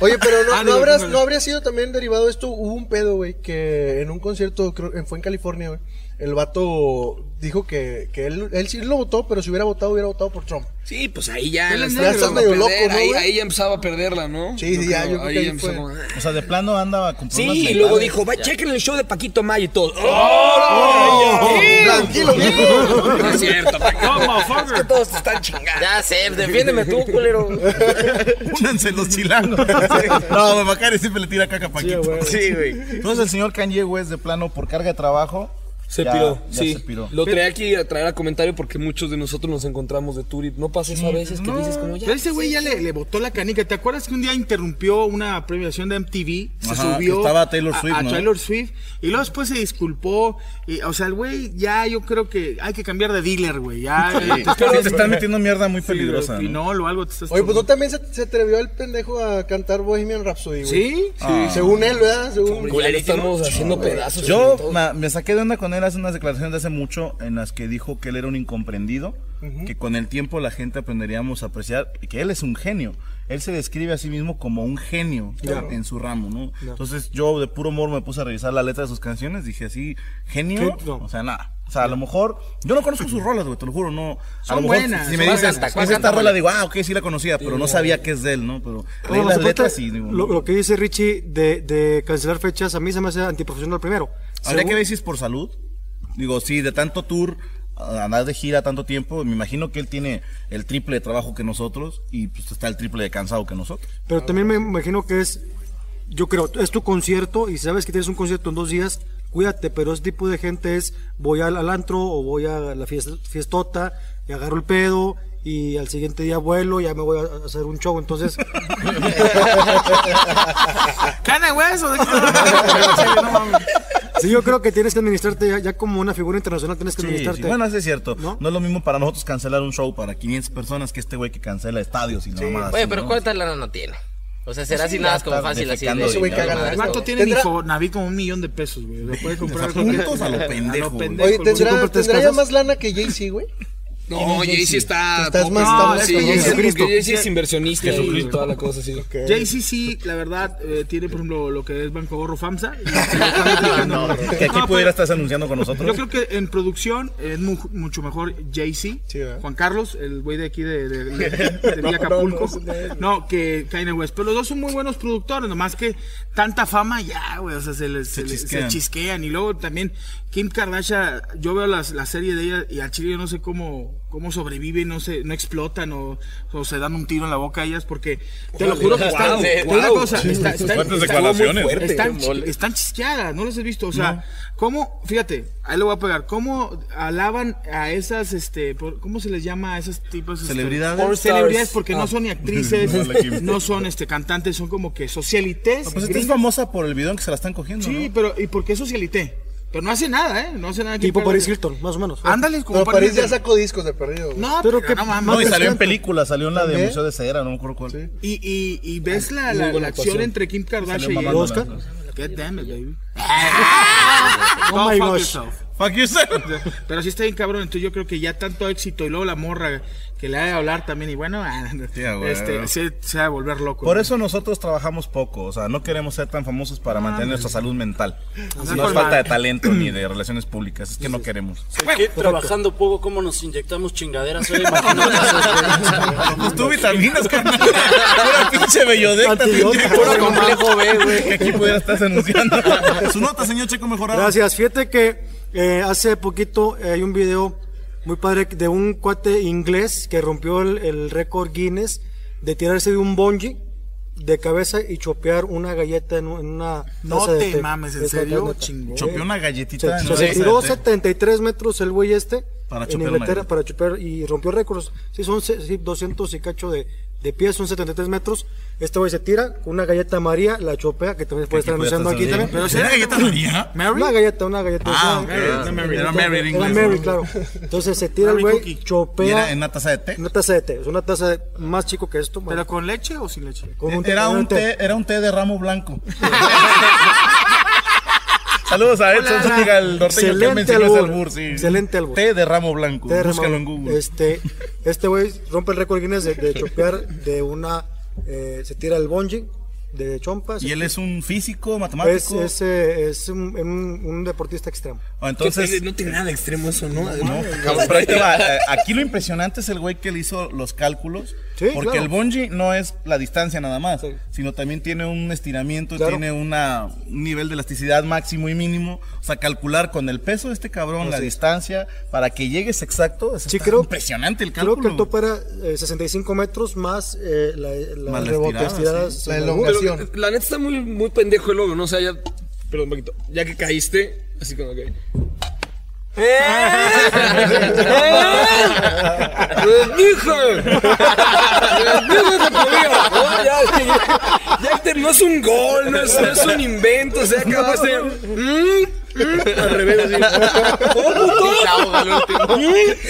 Oye, pero no, Ah, no, habrás- no habría sido también derivado de esto. Hubo un pedo, güey, que en un concierto, creo, fue en California, güey. El vato dijo que, que él, él sí lo votó, pero si hubiera votado, hubiera votado por Trump. Sí, pues ahí ya, estás medio loco, ¿no, ahí, güey? ahí ya empezaba a perderla, ¿no? Sí, sí, ya, yo creo que ahí empezó fue. como, ah. O sea, de plano andaba con problemas Sí, y luego dijo, va, chequen el show de Paquito Maya y todo. Oh, tranquilo, viejo. No es cierto, Paquito. No. Es que todos te están chingando. Ya sé, defiéndeme tú, culero. Únanse los chilangos. No, Macari siempre le tira caca a Paquito. Sí, güey. Entonces el señor Kanye West de plano por carga de trabajo Se ya- piró, ya sí. se piró. Lo traía aquí a traer a comentario porque muchos de nosotros nos encontramos de tour y no pasa eso a veces que dices como ya. Pero ese güey ya le, le botó la canica. ¿Te acuerdas que un día interrumpió una premiación de MTV? Se Ajá, subió estaba Taylor a- Swift, a, ¿no? Taylor Swift y luego después se disculpó. Y, o sea, el güey ya yo creo que hay que cambiar de dealer, güey. Ya Sí, te estás- sí, te están metiendo mierda muy Sí, peligrosa. ¿no? o algo te estás Oye, pues no también se, se atrevió el pendejo a cantar Bohemian Rhapsody, güey. ¿Sí? Ah. Según él, ¿verdad? Según. Estamos haciendo pedazos. Yo me saqué de onda con él hace unas declaraciones de hace mucho en las que dijo que él era un incomprendido que con el tiempo la gente aprenderíamos a apreciar que él es un genio. Él se describe a sí mismo como un genio Claro. en su ramo, ¿no? Entonces yo de puro humor me puse a revisar la letra de sus canciones, dije así, genio. No. o sea, nada. O sea, a lo mejor, yo no conozco sus rolas, güey, te lo juro, no. A Son lo mejor, buenas, si me dices. ¿cuál es esta rola? Digo, ah, ok, sí la conocía, pero no sabía que es de él, ¿no? Pero leí Bueno, las letras y digo, lo, lo que dice Richie de, de cancelar fechas, a mí se me hace antiprofesional primero. Habría Según- que ver si es por salud. Digo, sí, de tanto tour, a- andar de gira tanto tiempo, me imagino que él tiene el triple de trabajo que nosotros y pues está el triple de cansado que nosotros. Pero también me imagino que es, yo creo, es tu concierto y sabes que tienes un concierto en dos días, cuídate, pero ese tipo de gente es, voy al, al antro o voy a la fiesta, fiestota y agarro el pedo y al siguiente día vuelo, ya me voy a hacer un show, entonces... ¿Cana hueso? Sí, yo creo que tienes que administrarte ya, ya como una figura internacional, tienes que Sí, administrarte. sí, Bueno, eso es cierto. ¿No? es lo mismo para nosotros cancelar un show para 500 personas que este güey que cancela estadios y nada más. Oye, pero ¿cuánta lana no tiene? O sea, será Pues sí, así nada como fácil así. Ese güey caga ¿Cuánto tiene ¿Tendrá- Infonavit? Como un millón de pesos, güey. Lo puede comprar. Juntos a lo pendejo. Oye, ¿tendrá, compras tres ¿tendrá ya más lana que Jay-Z, güey? No, Jay-Z está. Estás más- No, sí, Jay-Z es inversionista y toda la cosa, sí. Jay-Z sí, la verdad, eh, tiene por ejemplo lo que es Banco Ahorro FAMSA. que aquí No, pudiera estar anunciando con nosotros. Yo creo que en producción es mu- mucho mejor Jay-Z. Juan Carlos, el güey de aquí de, de, de- de No, Villa no, Acapulco. no, que Kanye West. Pero los dos son muy buenos productores, nomás que tanta fama ya, güey, o sea, se, les, se, les- se chisquean. chisquean. Y luego también Kim Kardashian, yo veo las, la serie de ella y al chile yo no sé cómo, cómo sobreviven, no sé, no explotan o, o se dan un tiro en la boca a ellas porque te lo juro que están, wow. te digo una cosa, Sí, está- está- fuertes está- declaraciones. muy fuerte. Están, chisqueadas, no las he visto, o sea, cómo, fíjate, ahí lo voy a pegar, cómo alaban a esas, este, por- ¿cómo se les llama a esos tipos? este, Celebridades. por- celebridades porque Ah. no son ni actrices, no son este cantantes, son como que socialites. No, pues esta es famosa por el video en que se la están cogiendo. Sí, ¿no? pero ¿y por qué socialité? Pero no hace nada, ¿eh? No hace nada. Tipo. Paris Hilton, más o menos. Ándale, como Pero París ya Hilton. sacó discos de perdido. güey. No, Pero pero, que- no mames. No, y salió en reciente. película, salió en la de ¿También? Museo de Cera, no me acuerdo cuál. Y, y, y ves la, la, acción entre Kim Kardashian y Oscar. Get damn it, baby. Oh my gosh. yourself. Fuck yourself. Pero sí está bien cabrón, entonces yo creo que ya tanto éxito y luego la morra que le ha de hablar también y bueno, ah, Sí, a huevo. este, se, se va a volver loco. Por ¿no? eso nosotros trabajamos poco, o sea, no queremos ser tan famosos para mantener nuestra salud mental. Anda No con es falta de talento ni de relaciones públicas, es que no queremos. Trabajando poco, ¿cómo nos inyectamos chingaderas? Pues tú vitaminas, carnal. Pura pinche bellodecta. Puro complejo B, güey. Que aquí pudiera estar anunciando. Su nota, señor Checo Mejorado. Gracias. Fíjate que eh, hace poquito eh, hay un video muy padre de un cuate inglés que rompió el, el récord Guinness de tirarse de un bungee de cabeza y chopear una galleta en, un- en una No taza de te té. mames, ¿en serio? Chopeó una Se, galletita. en se taza de tiró té. 73 metros el güey este Para en Inglaterra para chopear y rompió récords. Sí, son se- sí, 200 y cacho de, de pies, son 73 metros. Este güey se tira con una galleta María, la chopea, que también puede estar anunciando aquí también. saliendo. ¿Era galleta María? Mary? Una galleta, una galleta. Ah, o sea, ok. Era Mary. Era Mary en Era inglés, Mary, claro. Entonces se tira el güey, chopea. ¿Y era en una taza de té? Una taza de té. Es una taza de- más chico que esto. bueno, ¿Pero con leche o sin leche? con Era un té, era un té de ramo blanco. Saludos a Edson Zúñiga, el norteño que me Excelente enseñó ese albur. albur, sí. Excelente albur. Té de ramo blanco. té de Búscalo ramo- en Google. Este, este güey rompe el récord Guinness de, de chopear de una. eh, se tira el bungee de chompas. Y él es un físico, matemático. es, eh, es un, un- un deportista extremo. Ah, Entonces, no tiene nada de extremo eso, ¿no? Pero ahí te va. Eh, Aquí lo impresionante es el güey que le hizo los cálculos. Sí, porque claro. el bungee no es la distancia nada más, Sí. sino también tiene un estiramiento, Claro. tiene una, un nivel de elasticidad máximo y mínimo. O sea, calcular con el peso de este cabrón la distancia para que llegues exacto. Es creo- impresionante el Creo cálculo. que el tope era eh, 65 metros más eh, la, la, Más la rebote estirada, sin La albur. elongación. Pero, la neta está muy, muy pendejo el logo, ¿no? O sea, ya. Perdón, un poquito. Ya que caíste, así como que. ¡Pues dijo! ¡Pues dijo que podía! ¿no? Ya, ya, ya este no es un gol, no es, no es un invento, o sea, acabaste. ¿Mm? Al revés, así. Se ahoga al último.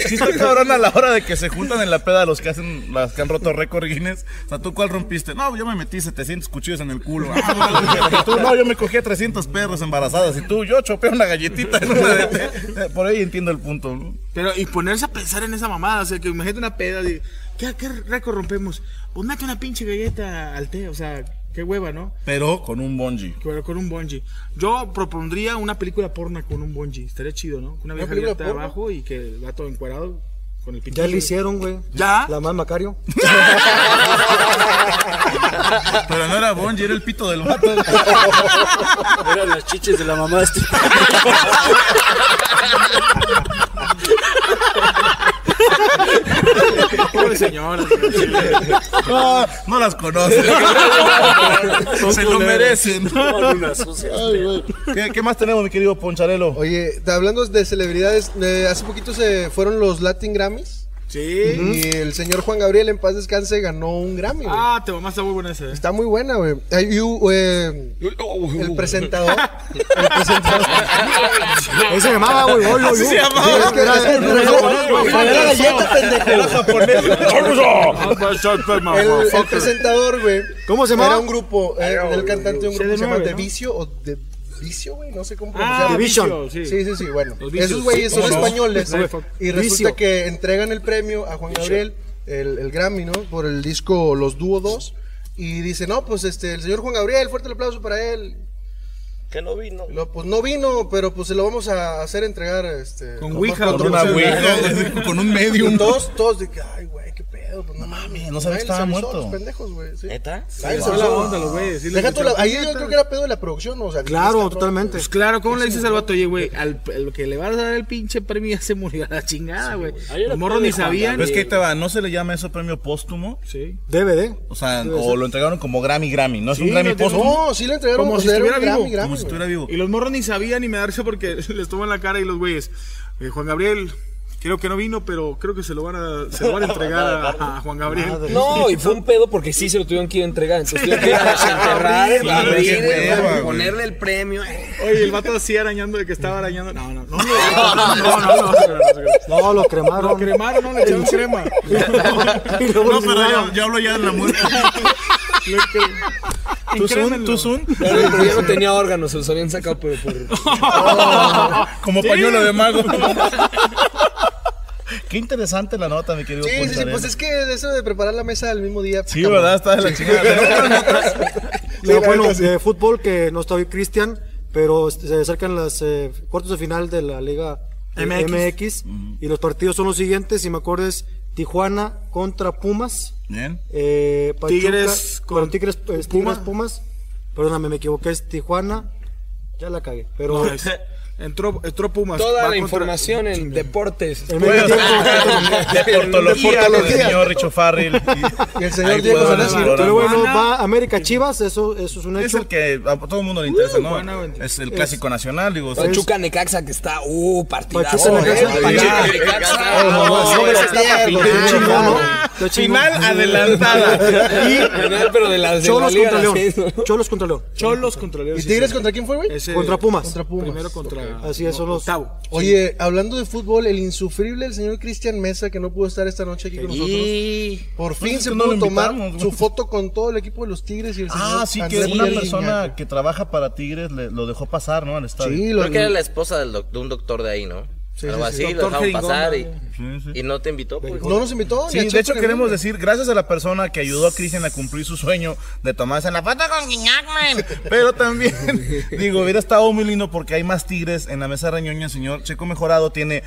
Sí está cabrón a la hora de que se juntan en la peda los que hacen, las que han roto récord Guinness. O sea, ¿tú cuál rompiste? No, yo me metí 700 cuchillos en el culo. Ah, no, tú, no, yo me cogí a 300 perros embarazadas. Y tú, yo chopé una galletita en una de té. Por ahí entiendo el punto. ¿no? Pero, y ponerse a pensar en esa mamada, o sea, que imagínate una peda, de, ¿qué, ¿qué récord rompemos? Pues mete una pinche galleta al té, o sea, qué hueva, ¿no? Pero con un bungee. Pero con un bungee. Yo propondría una película porna con un bungee, estaría chido, ¿no? Una vieja porno? abajo y que el gato encuadrado con el pinche. Ya lo hicieron, güey. ¿Ya? La más Macario. Pero no era bungee, era el pito del vato. Eran las chiches de la mamá este. Pobre señora. No, no las conoce. Se lo merecen. Ay, güey. ¿Qué, qué más tenemos, mi querido Poncharelo? Oye, hablando de celebridades, eh, hace poquito se fueron los Latin Grammys. Sí. Y el señor Juan Gabriel, en paz descanse, ganó un Grammy. güey. Ah, te mamá está muy buena esa. ¿eh? Está muy buena, güey. Eh, el presentador. El presentador. Ahí se llamaba, güey. Yo. se llamaba. Sí, es que era- galleta, pendejo. Japonés. El, el presentador, güey. ¿Cómo se llamaba? Era un grupo, eh, el cantante de un grupo que se llama CD9, The. Vicio o The Vicio, güey, no sé cómo Ah, pronunciarlo. Vicio, sí. Sí, sí, sí, bueno. Esos güeyes son españoles No, y resulta Vicio. que entregan el premio a Juan Gabriel, el, el Grammy, ¿no? Por el disco Los Dúo 2 y dice, no, pues este, el señor Juan Gabriel, fuerte el aplauso para él. Que no vino. Lo- pues no vino, pero pues se lo vamos a hacer entregar este, Con más Ouija, pronto Con una posible". ouija, con un Y medium. todos, todos de que, ay, güey, qué pedo, pues no mames. no sabía que estaba muerto. Los pendejos, güey, sí. ¿Neta? Mala avisó. onda, los güeyes. sí Deja tú la- ahí yo creo que era pedo de la producción, ¿no? o sea, Claro, cabrón, totalmente. Pues claro, ¿cómo le dices al vato, oye, güey? Al que le va a dar el pinche premio ya se murió a la chingada, güey. Ahí Los morros ni sabían. Pero es que ahí te va, ¿no se le llama eso premio póstumo? Sí. DVD. O sea, o lo entregaron como Grammy Grammy, ¿no es un Grammy póstumo? No, sí le entregaron Como si estuviera Grammy, vivo. Grammy, Como si estuviera vivo. Y los morros ni sabían ni me da risa porque les toman la cara y los güeyes. eh, Juan Gabriel, creo que no vino, pero creo que se lo van a, se lo van a entregar a, a Juan Gabriel. No, y fue un pedo porque sí se lo tuvieron que ir a entregar. Entonces tuvieron que ir a desenterrar, Sí, abrir, güey. ponerle el premio. Oye, el vato así arañando de que estaba arañando. No, no, no. No, no, no. no, no, no. No, lo cremaron. Lo cremaron, no le echaron crema. No, pero yo, yo hablo ya de la muerte. ¿Tú son? Incrémenlo. ¿Tú son? Pero ya no tenía órganos, se los habían sacado por... por... Como pañuelo de mago. Qué interesante la nota, mi querido Sí, sí, sí, pues es que eso de preparar la mesa al mismo día. Sí, ¿verdad? Está de la chingada. No, Sí, bueno, de fútbol que no está hoy Cristian, pero este, se acercan las eh, cuartos de final de la Liga eh, MX. Y los partidos son los siguientes, si me acuerdo es Tijuana contra Pumas, Bien. eh, Pachuca, Tigres con Tigres, eh, Tigres Puma. Pumas, perdóname, me equivoqué, es Tijuana, ya la cagué, pero No, es- Entró, entró Pumas. Toda la contra- información en deportes. el medio tiempo- De portología del señor Richo Farrell. Y el señor Diego Sanasi. pero bueno, va América Chivas, eso, eso es un Es hecho. el que a todo el mundo le interesa, ¿no? buena, güey. Es el clásico nacional, digo. Pachuca Necaxa que está, uh, partidazo. Pachuca, Necaxa. no, No, no, no, no, final. ¿no? Adelantada. Final, pero de las de la Cholos contra León. Cholos contra León. Cholos contra León. ¿Y Tigres contra quién fue, güey? Contra Pumas. Contra Pumas. Primero contra. Así es, son los- Octavo. Oye, hablando de fútbol, el insufrible, el señor Cristian Mesa, que no pudo estar esta noche aquí con nosotros. Y... Por fin es se pudo tomar su foto con todo el equipo de los Tigres y el señor Ah, sí, que Andrés una persona que trabaja para Tigres le- lo dejó pasar, ¿no? Al estadio. Sí, lo Creo que era la esposa del doc- de un doctor de ahí, ¿no? Sí, Algo sí, sí. así, lo Doctor dejaron pasar y, Sí, sí. y no te invitó. Pues. No nos invitó. Sí, de hecho queremos decir, gracias a la persona que ayudó a Cristian a cumplir su sueño de tomarse la foto con Guiñac, man. Pero también, digo, hubiera estado muy lindo porque hay más tigres en la mesa reñoña, señor. Checo Mejorado tiene,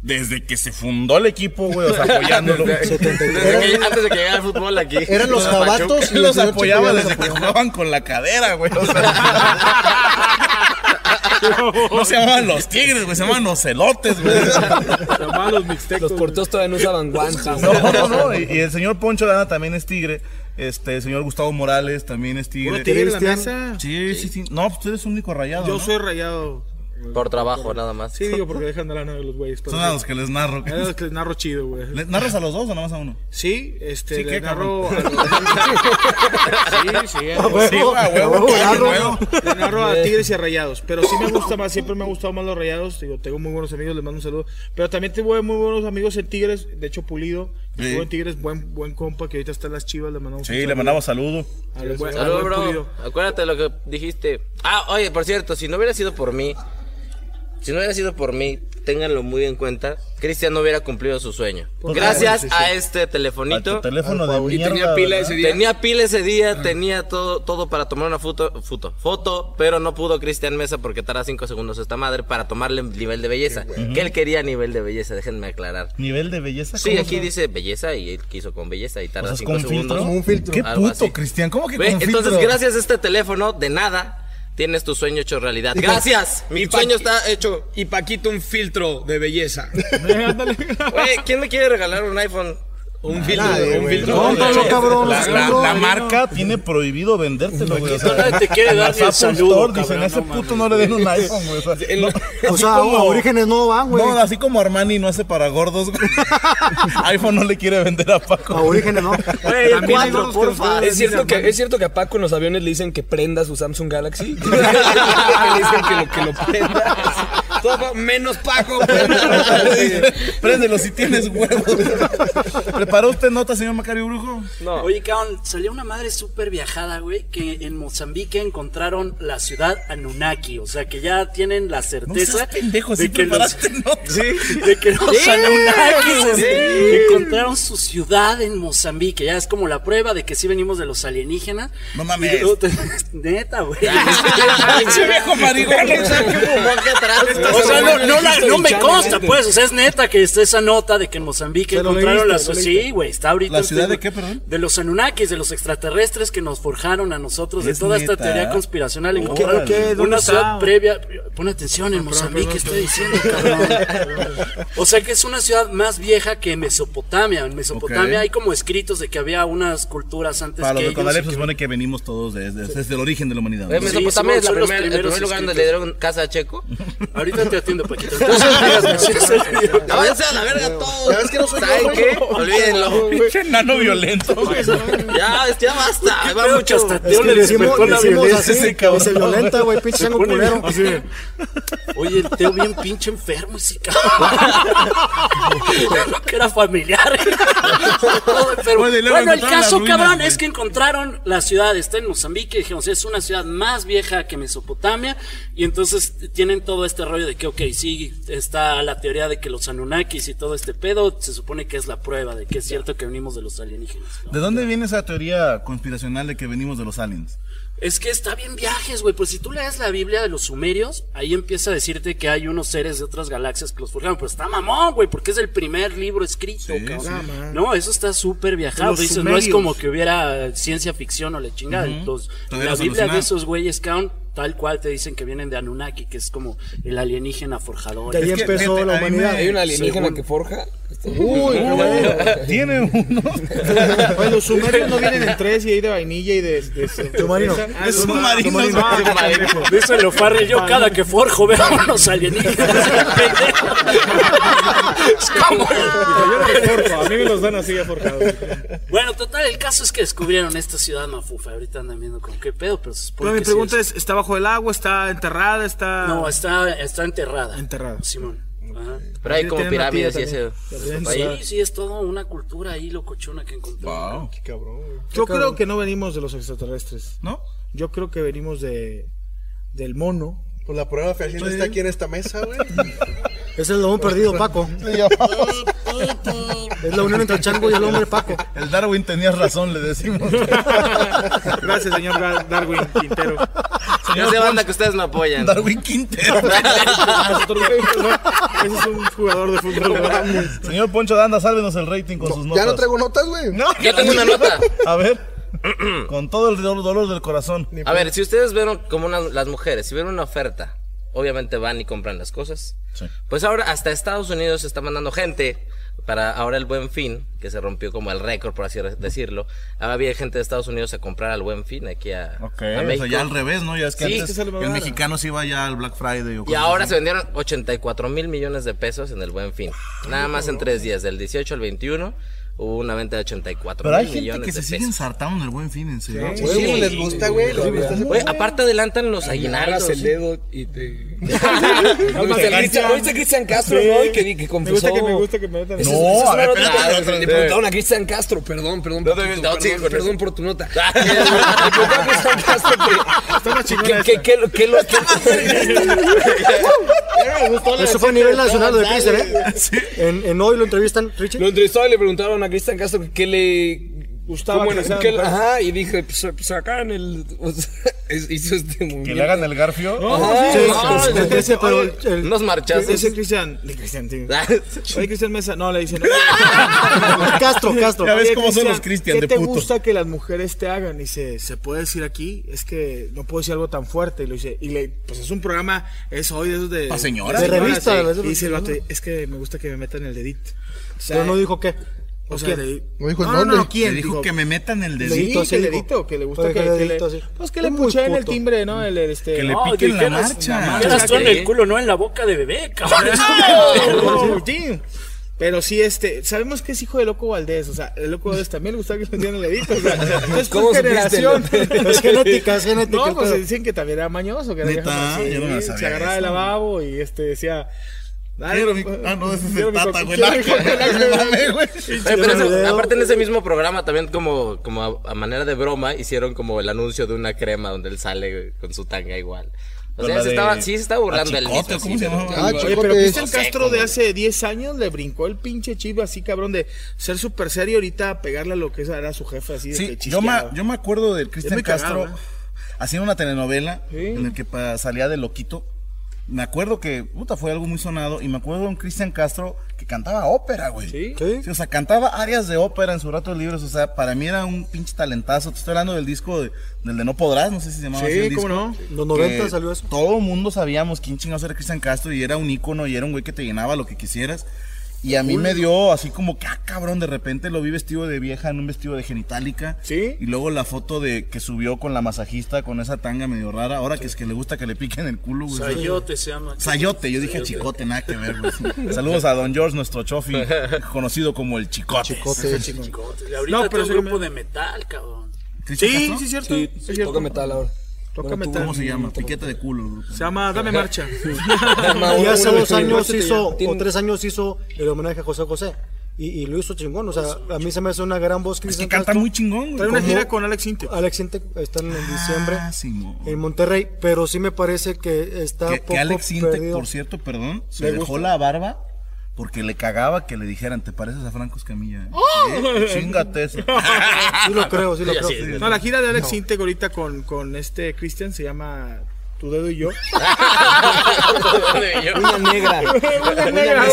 desde que se fundó el equipo, güey, o sea, apoyándolo. Desde que- antes de que llegara el fútbol aquí. Eran los jabatos y los apoyaba desde que jugaban con la cadera, güey. o sea. No se llamaban los tigres, güey, se llamaban los celotes, güey. Llamaban los mixtecos. Los porteros todavía no usaban guantes. No, no, no. Y, y el señor Poncho Lana también es tigre. Este, el señor Gustavo Morales también es tigre. ¿Puro tigre en la mesa? Sí, sí, sí. No, pues tú eres un único rayado. Yo ¿no? soy rayado. Por trabajo, nada más. Sí, digo, porque dejan de lana de los güeyes. Son a los que les narro. A los que les narro chido, güey. ¿Le- ¿Narras a los dos o nada más a uno? Sí, este, Sí, le ¿qué, narro a los... Sí, sí, A huevo, Sí, a huevo, a huevo, a narro. huevo. Le narro a Tigres y a Rayados, pero sí me gusta más, siempre me ha gustado más los Rayados, digo, tengo muy buenos amigos, les mando un saludo, pero también tengo muy buenos amigos en Tigres, de hecho Pulido, Sí. estuvo en Tigres, buen, buen compa, que ahorita está en las chivas, le mandamos un Sí, le mandamos saludo. Al buen- al Saludos, buen bro. Pulido. Acuérdate de lo que dijiste. Ah, oye, por cierto, si no hubiera sido por mí, si no hubiera sido por mí, ténganlo muy en cuenta, Cristian no hubiera cumplido su sueño. Gracias sí, a sí. este telefonito. A tu teléfono de Y mierda, tenía pila ¿verdad? ese día. Tenía pila ese día, tenía todo, todo para tomar una foto, foto, foto, pero no pudo Cristian Mesa porque tarda 5 segundos esta madre para tomarle nivel de belleza. bueno. Que él quería nivel de belleza, déjenme aclarar. ¿Nivel de belleza? Sí, ¿Cómo aquí son? dice belleza y él quiso con belleza y tarda O sea, 5 ¿con segundos. filtro? ¿Como un filtro? Qué puto. Cristian, ¿cómo que Ve, con Entonces, filtro? gracias a este teléfono, de nada, tienes tu sueño hecho realidad. Gracias, mi sueño está hecho. Y Paquito un filtro de belleza. Güey, ¿quién me quiere regalar un iPhone? Un filtro, Nadie, un filtro. Belleza. cabrón, la, la- la marca tiene prohibido vendértelo, güey. O sea, te quiere dar ni el saludo, Store dicen, a ese no puto no le den un iPhone, güey. O sea, no- O sea, como- a Orígenes no van, güey. No, así como Armani no hace para gordos, güey. iPhone no le quiere vender a Paco. A Orígenes no. Güey, También hay cuatro, gordos porfa. Es cierto, que, es cierto que a Paco en los aviones le dicen que prenda su Samsung Galaxy. le dicen que lo, que lo prenda. Todo menos Paco. Préndelo si tienes huevos. ¿Preparó usted nota, señor Macario Brujo? No. Oye, cabrón, salió una madre súper viajada, güey, que en Mozambique encontraron la ciudad Anunnaki. O sea, que ya tienen la certeza seas pendejo, sí de, que los, nota. de que los Sí, Anunnakis sí. encontraron su ciudad en Mozambique. Ya es como la prueba de que sí venimos de los alienígenas. No mames. Y luego te- Neta, güey. Ese viejo marigón, o sea, qué bombón que atrás. O sea, no, no, la- no me consta, pues. O sea, es neta que está esa nota de que en Mozambique ¿Se lo encontraron leíste? la ¿Lo Sí, güey, está ahorita. ¿La ciudad de qué, perdón? De los Anunnakis, de los extraterrestres que nos forjaron a nosotros, de ¿Es toda esta teoría conspiracional. Órale. Encontraron ¿Qué? ¿Dónde una ciudad previa. Pon atención, en Mozambique perdón, estoy diciendo, cabrón. O sea, que es una ciudad más vieja que Mesopotamia. En Mesopotamia hay como escritos de que había unas culturas antes Para los que de se que- supone que venimos todos desde, el origen de la humanidad. ¿no? Mesopotamia es el primer lugar donde le dieron casa a Checo. Ahorita te atiendo, Paquito. Ya váyanse a la verga todos. Ya ves que no soy yo, ¿Saben güey. qué? Olvídenlo. Pinche enano violento, güey. Ya, ya basta. ¿Qué va mucho. que le decimos- la violencia. así, cabrón. Se violenta, güey, pinche chango culero. Oye, el Teo bien pinche enfermo ese cabrón. que era familiar. Bueno, el caso, cabrón, es que encontraron la ciudad, está en Mozambique, dijimos, es una ciudad más vieja que Mesopotamia, y entonces tienen todo este rollo de que, ok, sí, está la teoría de que los Anunnakis y todo este pedo, se supone que es la prueba de que es cierto que venimos de los alienígenas. ¿no? ¿De dónde viene esa teoría conspiracional de que venimos de los aliens? Es que está bien viajes, güey. Pues si tú lees la Biblia de los sumerios, ahí empieza a decirte que hay unos seres de otras galaxias que los forjaron. Pero está mamón, güey, porque es el primer libro escrito, cabrón. No, eso está súper viajado. Dices, no es como que hubiera ciencia ficción o la chingada. Entonces, la Biblia de esos güeyes, cabrón, tal cual te dicen que vienen de Anunnaki, que es como el alienígena forjador. De ahí empezó la humanidad. ¿Hay un alienígena Según- que forja? Uy, qué bueno. Tiene uno. Oye, los sumerios no vienen en tres y hay de vainilla y de. de, de Submarino. Ah, Es submarino. Ah, Submarino. Dice lo Farrell, yo cada que forjo veo a unos alienígenas. es como... Yo no forjo, a mí me los dan así ya forjados. Bueno, total, el caso es que descubrieron esta ciudad mafufa. Ahorita andan viendo con qué pedo, pero se supone Pero mi pregunta es- es: ¿está bajo el agua? ¿Está enterrada? ¿Está.? No, está, está enterrada. Enterrada. Simón. Ajá. Pero hay como pirámides y ese. Sí, sí, es toda una cultura ahí locochona que encontré. Wow. Qué cabrón, güey. Yo creo que no venimos de los extraterrestres. ¿No? Yo creo que venimos de. del mono. Pues la prueba fehaciente está aquí en esta mesa, güey. Es el lobo perdido, Paco. es la unión entre el chango y el hombre, Paco. El Darwin tenías razón, le decimos. Gracias, señor Darwin Quintero. Yo sé banda que ustedes me apoyan. Darwin Quintero. Ese es un jugador de fútbol. Señor Poncho Danda, sálvenos el rating con sus notas. Ya no traigo notas, güey. Yo tengo una nota. A ver. con todo el dolor, dolor del corazón. A ver, si ustedes vieron como una- las mujeres, si ven una oferta, obviamente van y compran las cosas. Sí. Pues ahora hasta Estados Unidos se está mandando gente para ahora el Buen Fin, que se rompió como el récord, por así decirlo. Ahora había gente de Estados Unidos a comprar al Buen Fin aquí a, Ok, a o sea, ya al revés, ¿no? Ya es que Sí. antes el mexicano se iba ya al Black Friday. O Y ahora así. se vendieron 84 mil millones de pesos en el Buen Fin. Nada más en tres días, del 18 al 21, hubo una venta de 84 Pero hay mil gente millones que de se sigue pesos. ensartando en el buen fin, en serio. Sí, sí, les gusta, güey, les gusta ese- Güey, aparte adelantan los Aguinaldos. aguinaldos. el dedo y te... No, ¿Oíste a Cristian- oíste a Cristian Castro, Sí. no? Y que, que confesó... Me gusta que me gusta que me metan No, ese es a ver, espérate, otra- Le preguntaron a Cristian Castro, perdón, perdón, no, sí, perdón, con perdón eso. por tu nota. Le preguntaron a Cristian Castro que... que- que- que lo- que lo- que- Eso fue a nivel nacional de Cristian, ¿eh? En, en hoy lo entrevistan, Richie. Lo entrevistaron y le preguntaron a Cristian Castro que qué le Gustaba cómo que le- le que- perros. ajá, y dije, pues, pues acá en el. o sea, hizo este movimiento. Que le hagan el garfio. No, sí, sí, no, sí, ese- sí, ese, pero oye, el- el- Unos marchazos. Ese Cristian. Cristian, tío. Oye, Cristian Mesa. No, le dicen. Castro, Castro. Ya ves Oye, cómo son los Cristian ¿Qué de te puto. gusta que las mujeres te hagan? Dice, ¿se puede decir aquí? Es que no puedo decir algo tan fuerte. Y lo dice, y le, pues es un programa, es hoy de esos de. Pa' señoras. De revista, sí. Y dice el vato, es que me gusta que me metan el dedito. O sea, Pero no dijo qué. O ¿O sea, de- No dijo no, no, ¿quién? Le dijo que me metan el Sí, dedito. que sí el dijo. dedito, que le gusta que, que que dedito, le, sí. pues que le Es muy puché en el timbre, ¿no? El, el, este, Que le no, piquen la marcha. tú sea, en que- el culo, no en la boca de bebé, cabrón. Pero sí, este, sabemos que es hijo de Loco Valdés, o sea, el Loco Valdés también le gustaba que le metieran el dedito, o sea, es ¿Cómo por generación. Es genética, es genética. No, pues dicen que también era mañoso, que era ¿Neta? viejo, sí, Yo no me sabía se agarraba eso. el lavabo y este decía Quiero mi- ah, no, ese es el tata, güey. pero eso- aparte en ese mismo programa también como, como a, a manera de broma hicieron como el anuncio de una crema donde él sale con su tanga igual. O sea, se estaba, sí se estaba burlando del mismo. ¿cómo sí, se pero- llamaba? Ah, Oye, pero. Cristian Castro de hace 10 años le brincó el pinche chip así cabrón de ser súper serio ahorita a pegarle a lo que era su jefe así de que yo me, yo me acuerdo del Cristian Castro ¿eh? haciendo una telenovela Sí. en el que salía de loquito. Me acuerdo que, puta, fue algo muy sonado. Y me acuerdo de un Cristian Castro que cantaba ópera, güey. Sí. Sí. Sí, o sea, cantaba áreas de ópera en sus ratos libres. O sea, para mí era un pinche talentazo. Te estoy hablando del disco de- del de No Podrás, no sé si se llamaba así el Sí, disco. cómo no. En los 90 que salió eso. Todo el mundo sabíamos quién chingados era Cristian Castro y era un ícono y era un güey que te llenaba lo que quisieras. Y a mí me dio así como que, ah, cabrón, de repente lo vi vestido de vieja en un vestido de genitálica. Sí. Y luego la foto de que subió con la masajista con esa tanga medio rara. Ahora que es que le gusta que le piquen el culo, güey. Sayote se llama. Sayote, yo dije chicote, nada que ver, güey. Saludos a Don George, nuestro chofi, conocido como el chicote. Chicote. Chicote. Y ahorita No, pero un sí grupo me- de metal, cabrón. ¿Cristian Sí, sí, cierto. Sí, es cierto. toca metal ahora. Tú. ¿Cómo se llama? Piqueta de culo. Se llama Dame Marcha. Y hace dos años hizo, o tres años hizo el homenaje a José José. Y, y lo hizo chingón. O sea, a mí se me hace una gran voz Es que canta Castro. muy chingón, güey. Trae una gira con Alex Intec. Alex Intec están en diciembre Ah, Simón. en Monterrey, pero sí me parece que está Que, poco que Alex perdido. por cierto, perdón, se ¿Le dejó gusta? la barba porque le cagaba que le dijeran, ¿te pareces a Franco Escamilla? Sí, Chingate eso. Sí lo creo, sí lo Sí, creo. No, la gira de Alex Intec ahorita con, con este Christian se llama Tu Dedo y Yo. Una negra. Una negra, una negra,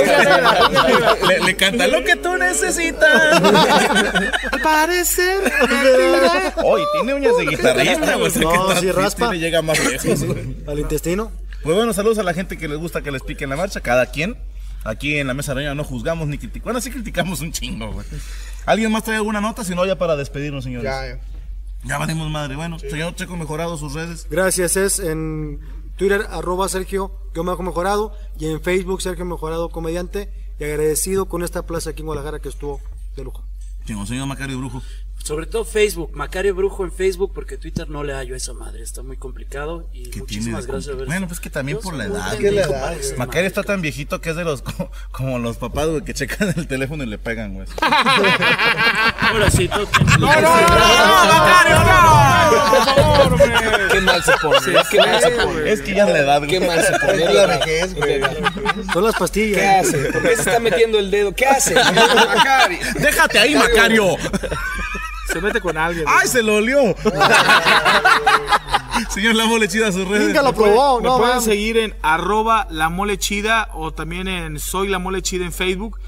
una negra. le, le canta lo que tú necesitas. Al parecer. Hoy tiene uñas de guitarrista, güey. No, triste raspa. le llega más lejos. Al intestino. Pues bueno, saludos a la gente que les gusta que les piquen la marcha, cada quien. Aquí en la mesa reña no juzgamos ni criticamos. Bueno, sí criticamos un chingo, güey. ¿Alguien más trae alguna nota? Si no, ya para despedirnos, señores. Ya, ya. Ya valimos madre. Bueno, señor Checo Mejorado, sus redes. Gracias, es en Twitter, arroba Sergio Guiomajo Mejorado, y en Facebook, Sergio Mejorado Comediante, y agradecido con esta plaza aquí en Guadalajara que estuvo de lujo. Chingo, señor Macario Brujo. Sobre todo Facebook, Macario Brujo en Facebook, porque Twitter no le hallo a esa madre, está muy complicado. Y ¿Qué muchísimas tiene de gracias haber Bueno, pues que también por la edad. ¿Qué la edad, Macario está tan viejito que es de los co- como los papás, güey, que checan el teléfono y le pegan, güey. Ahora sí, tú No, no, no, no, no, Macario, no. Por favor. Qué mal se pone. qué mal se pone. Es que ya es la edad, güey. Qué mal se pone. Es la vejez, güey. Son las pastillas. ¿Qué hace? ¿Por qué se está metiendo el dedo? ¿Qué hace? Macari. Déjate ahí, Macario. Se mete con alguien. ¡Ay, se lo olió! Señor La Mole Chida, sus redes. Lo probó. Me No, pueden seguir en arroba la mole chida o también en soy la mole chida en Facebook.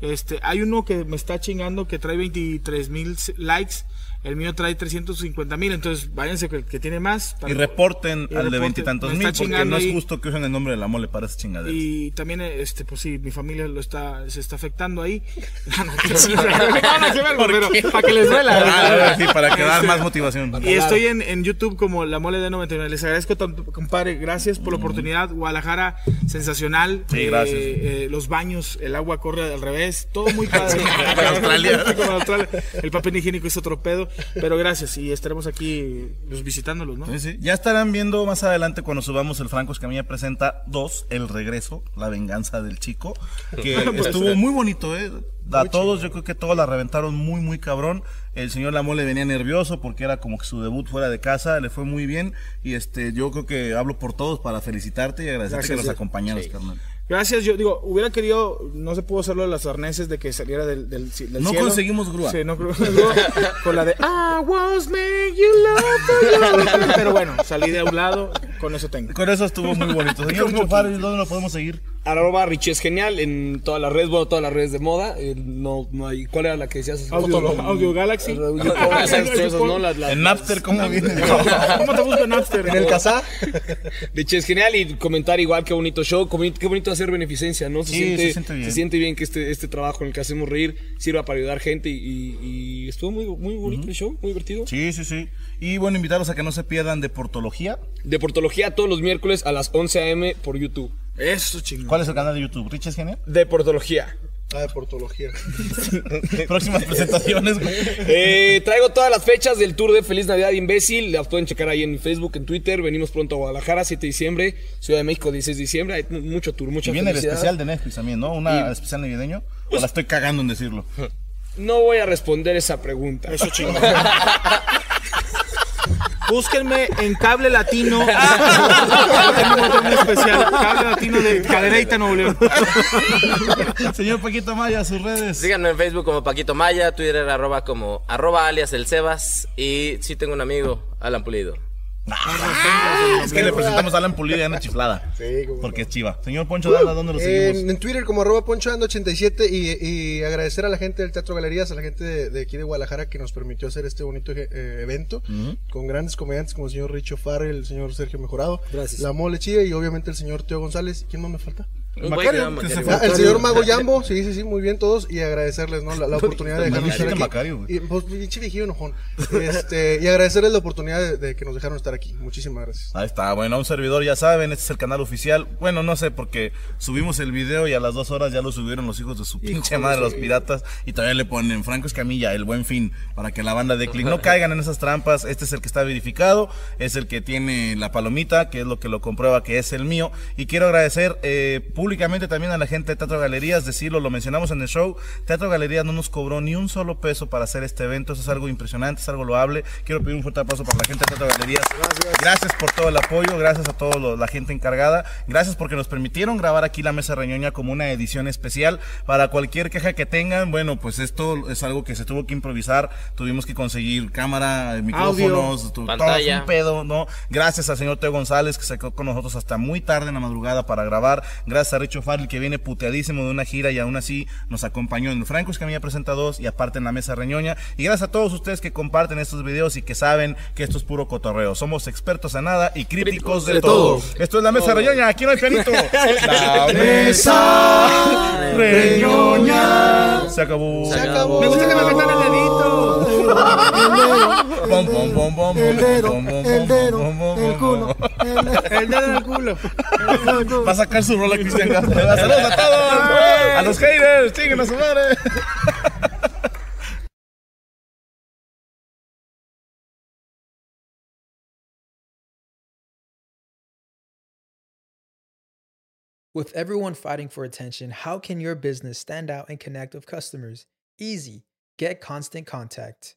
Este, hay uno que me está chingando que trae 23 mil likes El mío trae 350 mil, entonces váyanse que, que tiene más. para- Y reporten Y al de veintitantos mil, porque no es justo que usen el nombre de la mole para esas chingaderas. Y también, este, pues sí, mi familia lo está, se está afectando ahí. No, no, no, pero para que les duela. Ah, sí, para que dar Este, más motivación. Y estoy en, en YouTube como La Mole de 99. Les agradezco tanto, compadre. Gracias por la oportunidad. Guadalajara, sensacional. Sí, gracias. Eh, eh, los baños, el agua corre al revés. Todo muy padre. Australia. El papel higiénico es otro pedo. Pero gracias. Y estaremos aquí pues, visitándolos, ¿no? Sí, sí. Ya estarán viendo más adelante cuando subamos el Franco Escamilla presenta 2, El regreso, la venganza del chico, que Pues, estuvo eh. muy bonito, ¿eh? A todos, yo creo que todos la reventaron muy, muy cabrón. El señor Lamole venía nervioso porque era como que su debut fuera de casa, le fue muy bien. Y este, yo creo que hablo por todos para felicitarte y agradecerte Gracias. que nos acompañaras, Sí. carnal. Gracias, yo digo, hubiera querido, no se pudo hacerlo de las arneses de que saliera del, del, del No cielo. conseguimos grúa. Sí, no grúa. Con la de I was made you love you. Pero bueno, salí de un lado, con eso tengo. Con eso estuvo muy bonito. Señor Farrell, ¿dónde lo podemos seguir? Arroba Richie es genial en todas las redes, bueno, todas las redes de moda. eh, no, no hay. ¿Cuál era la que decías? Audio- Fotolog. Audio Galaxy. Audio- esas cosas, ¿no? Las- las- En Napster, ¿cómo viene? ¿Cómo te busco en Napster? En el Casá. Richie es genial y comentar igual, qué bonito show, qué bonito, qué bonito hacer beneficencia, ¿no? Se, Sí, siente, se siente bien. se siente bien que este, este trabajo en el que hacemos reír sirva para ayudar gente y, y- y estuvo muy, muy bonito el show, muy divertido. Sí, sí, sí. Y bueno, invitarlos a que no se pierdan de Portología. De Portología todos los miércoles a las 11 a.m. por YouTube. Eso, chingón. ¿Cuál es el canal de YouTube? ¿Rich es genial? De Portología. Ah, de portología. Próximas presentaciones, güey. Eh, traigo todas las fechas del tour de Feliz Navidad Imbécil. Las pueden checar ahí en Facebook, en Twitter. Venimos pronto a Guadalajara, 7 de diciembre. Ciudad de México, 16 de diciembre. Hay mu- mucho tour, mucha Y viene el especial de Netflix también, ¿no? Una especial navideño. O la estoy cagando en decirlo. No voy a responder esa pregunta. Eso chingón. Búsquenme en Cable Latino. Tenemos un especial. Cable Latino de Cadereyta, Nuevo León. Señor Paquito Maya, sus redes. Síganme en Facebook como Paquito Maya, Twitter arroba como arroba alias el Sebas y sí tengo un amigo, Alan Pulido. Es que le presentamos a Alan Pulido y Ana Chiflada. Sí, como Porque es chiva. Señor Poncho Dana, ¿dónde lo En, seguimos? en Twitter como arroba ponchoando87 y, y agradecer a la gente del Teatro Galerías, a la gente de, de aquí de Guadalajara que nos permitió hacer este bonito eh, evento con grandes comediantes como el señor Richo Farrell, el señor Sergio Mejorado, Gracias. la Mole Chía y obviamente el señor Teo González. ¿Quién más me falta? Un Macario, que se fue. Ah, el señor Mago Yambo, sí, sí, sí, muy bien todos y agradecerles ¿no? la, la oportunidad de dejarnos estar aquí. Macario. Y, pues, pinche viejillo enojón. Este, y agradecerles la oportunidad de, de que nos dejaron estar aquí. Muchísimas gracias. Ahí está, bueno, un servidor, ya saben, este es el canal oficial. Bueno, no sé, porque subimos el video y a las dos horas ya lo subieron los hijos de su pinche madre, los piratas, y todavía le ponen Franco Escamilla, el buen fin, para que la banda de clic no caigan en esas trampas. Este es el que está verificado, es el que tiene la palomita, que es lo que lo comprueba que es el mío. Y quiero agradecer eh, públicamente también a la gente de Teatro Galerías, decirlo, lo mencionamos en el show. Teatro Galerías no nos cobró ni un solo peso para hacer este evento, eso es algo impresionante, es algo loable. Quiero pedir un fuerte aplauso para la gente de Teatro Galerías. Gracias por todo el apoyo, gracias a toda la gente encargada, gracias porque nos permitieron grabar aquí la Mesa Reñoña como una edición especial. Para cualquier queja que tengan, bueno, pues esto es algo que se tuvo que improvisar, tuvimos que conseguir cámara, micrófonos, tu- todo pantalla. fue un pedo, ¿no? Gracias al señor Teo González que se quedó con nosotros hasta muy tarde en la madrugada para grabar, gracias a Richo Farley que viene puteadísimo de una gira y aún así nos acompañó en el Franco Escamilla Presenta 2 y aparte en la Mesa Reñoña. Y gracias a todos ustedes que comparten estos videos y que saben que esto es puro cotorreo. Somos expertos en nada y críticos de, de todo. todo. Esto es la Mesa Reñoña, aquí no hay pianito. La Mesa Reñoña. Se acabó. Se acabó. Me gusta que me metan el dedito. El dedo, el dedo, el culo, El dedo en el culo. Va a sacar su rola Cristian Castro. Saludos a todos. A los haters. Chinguen a su madre. With everyone fighting for attention, how can your business stand out and connect with customers? Easy. Get Constant Contact.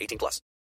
18 plus.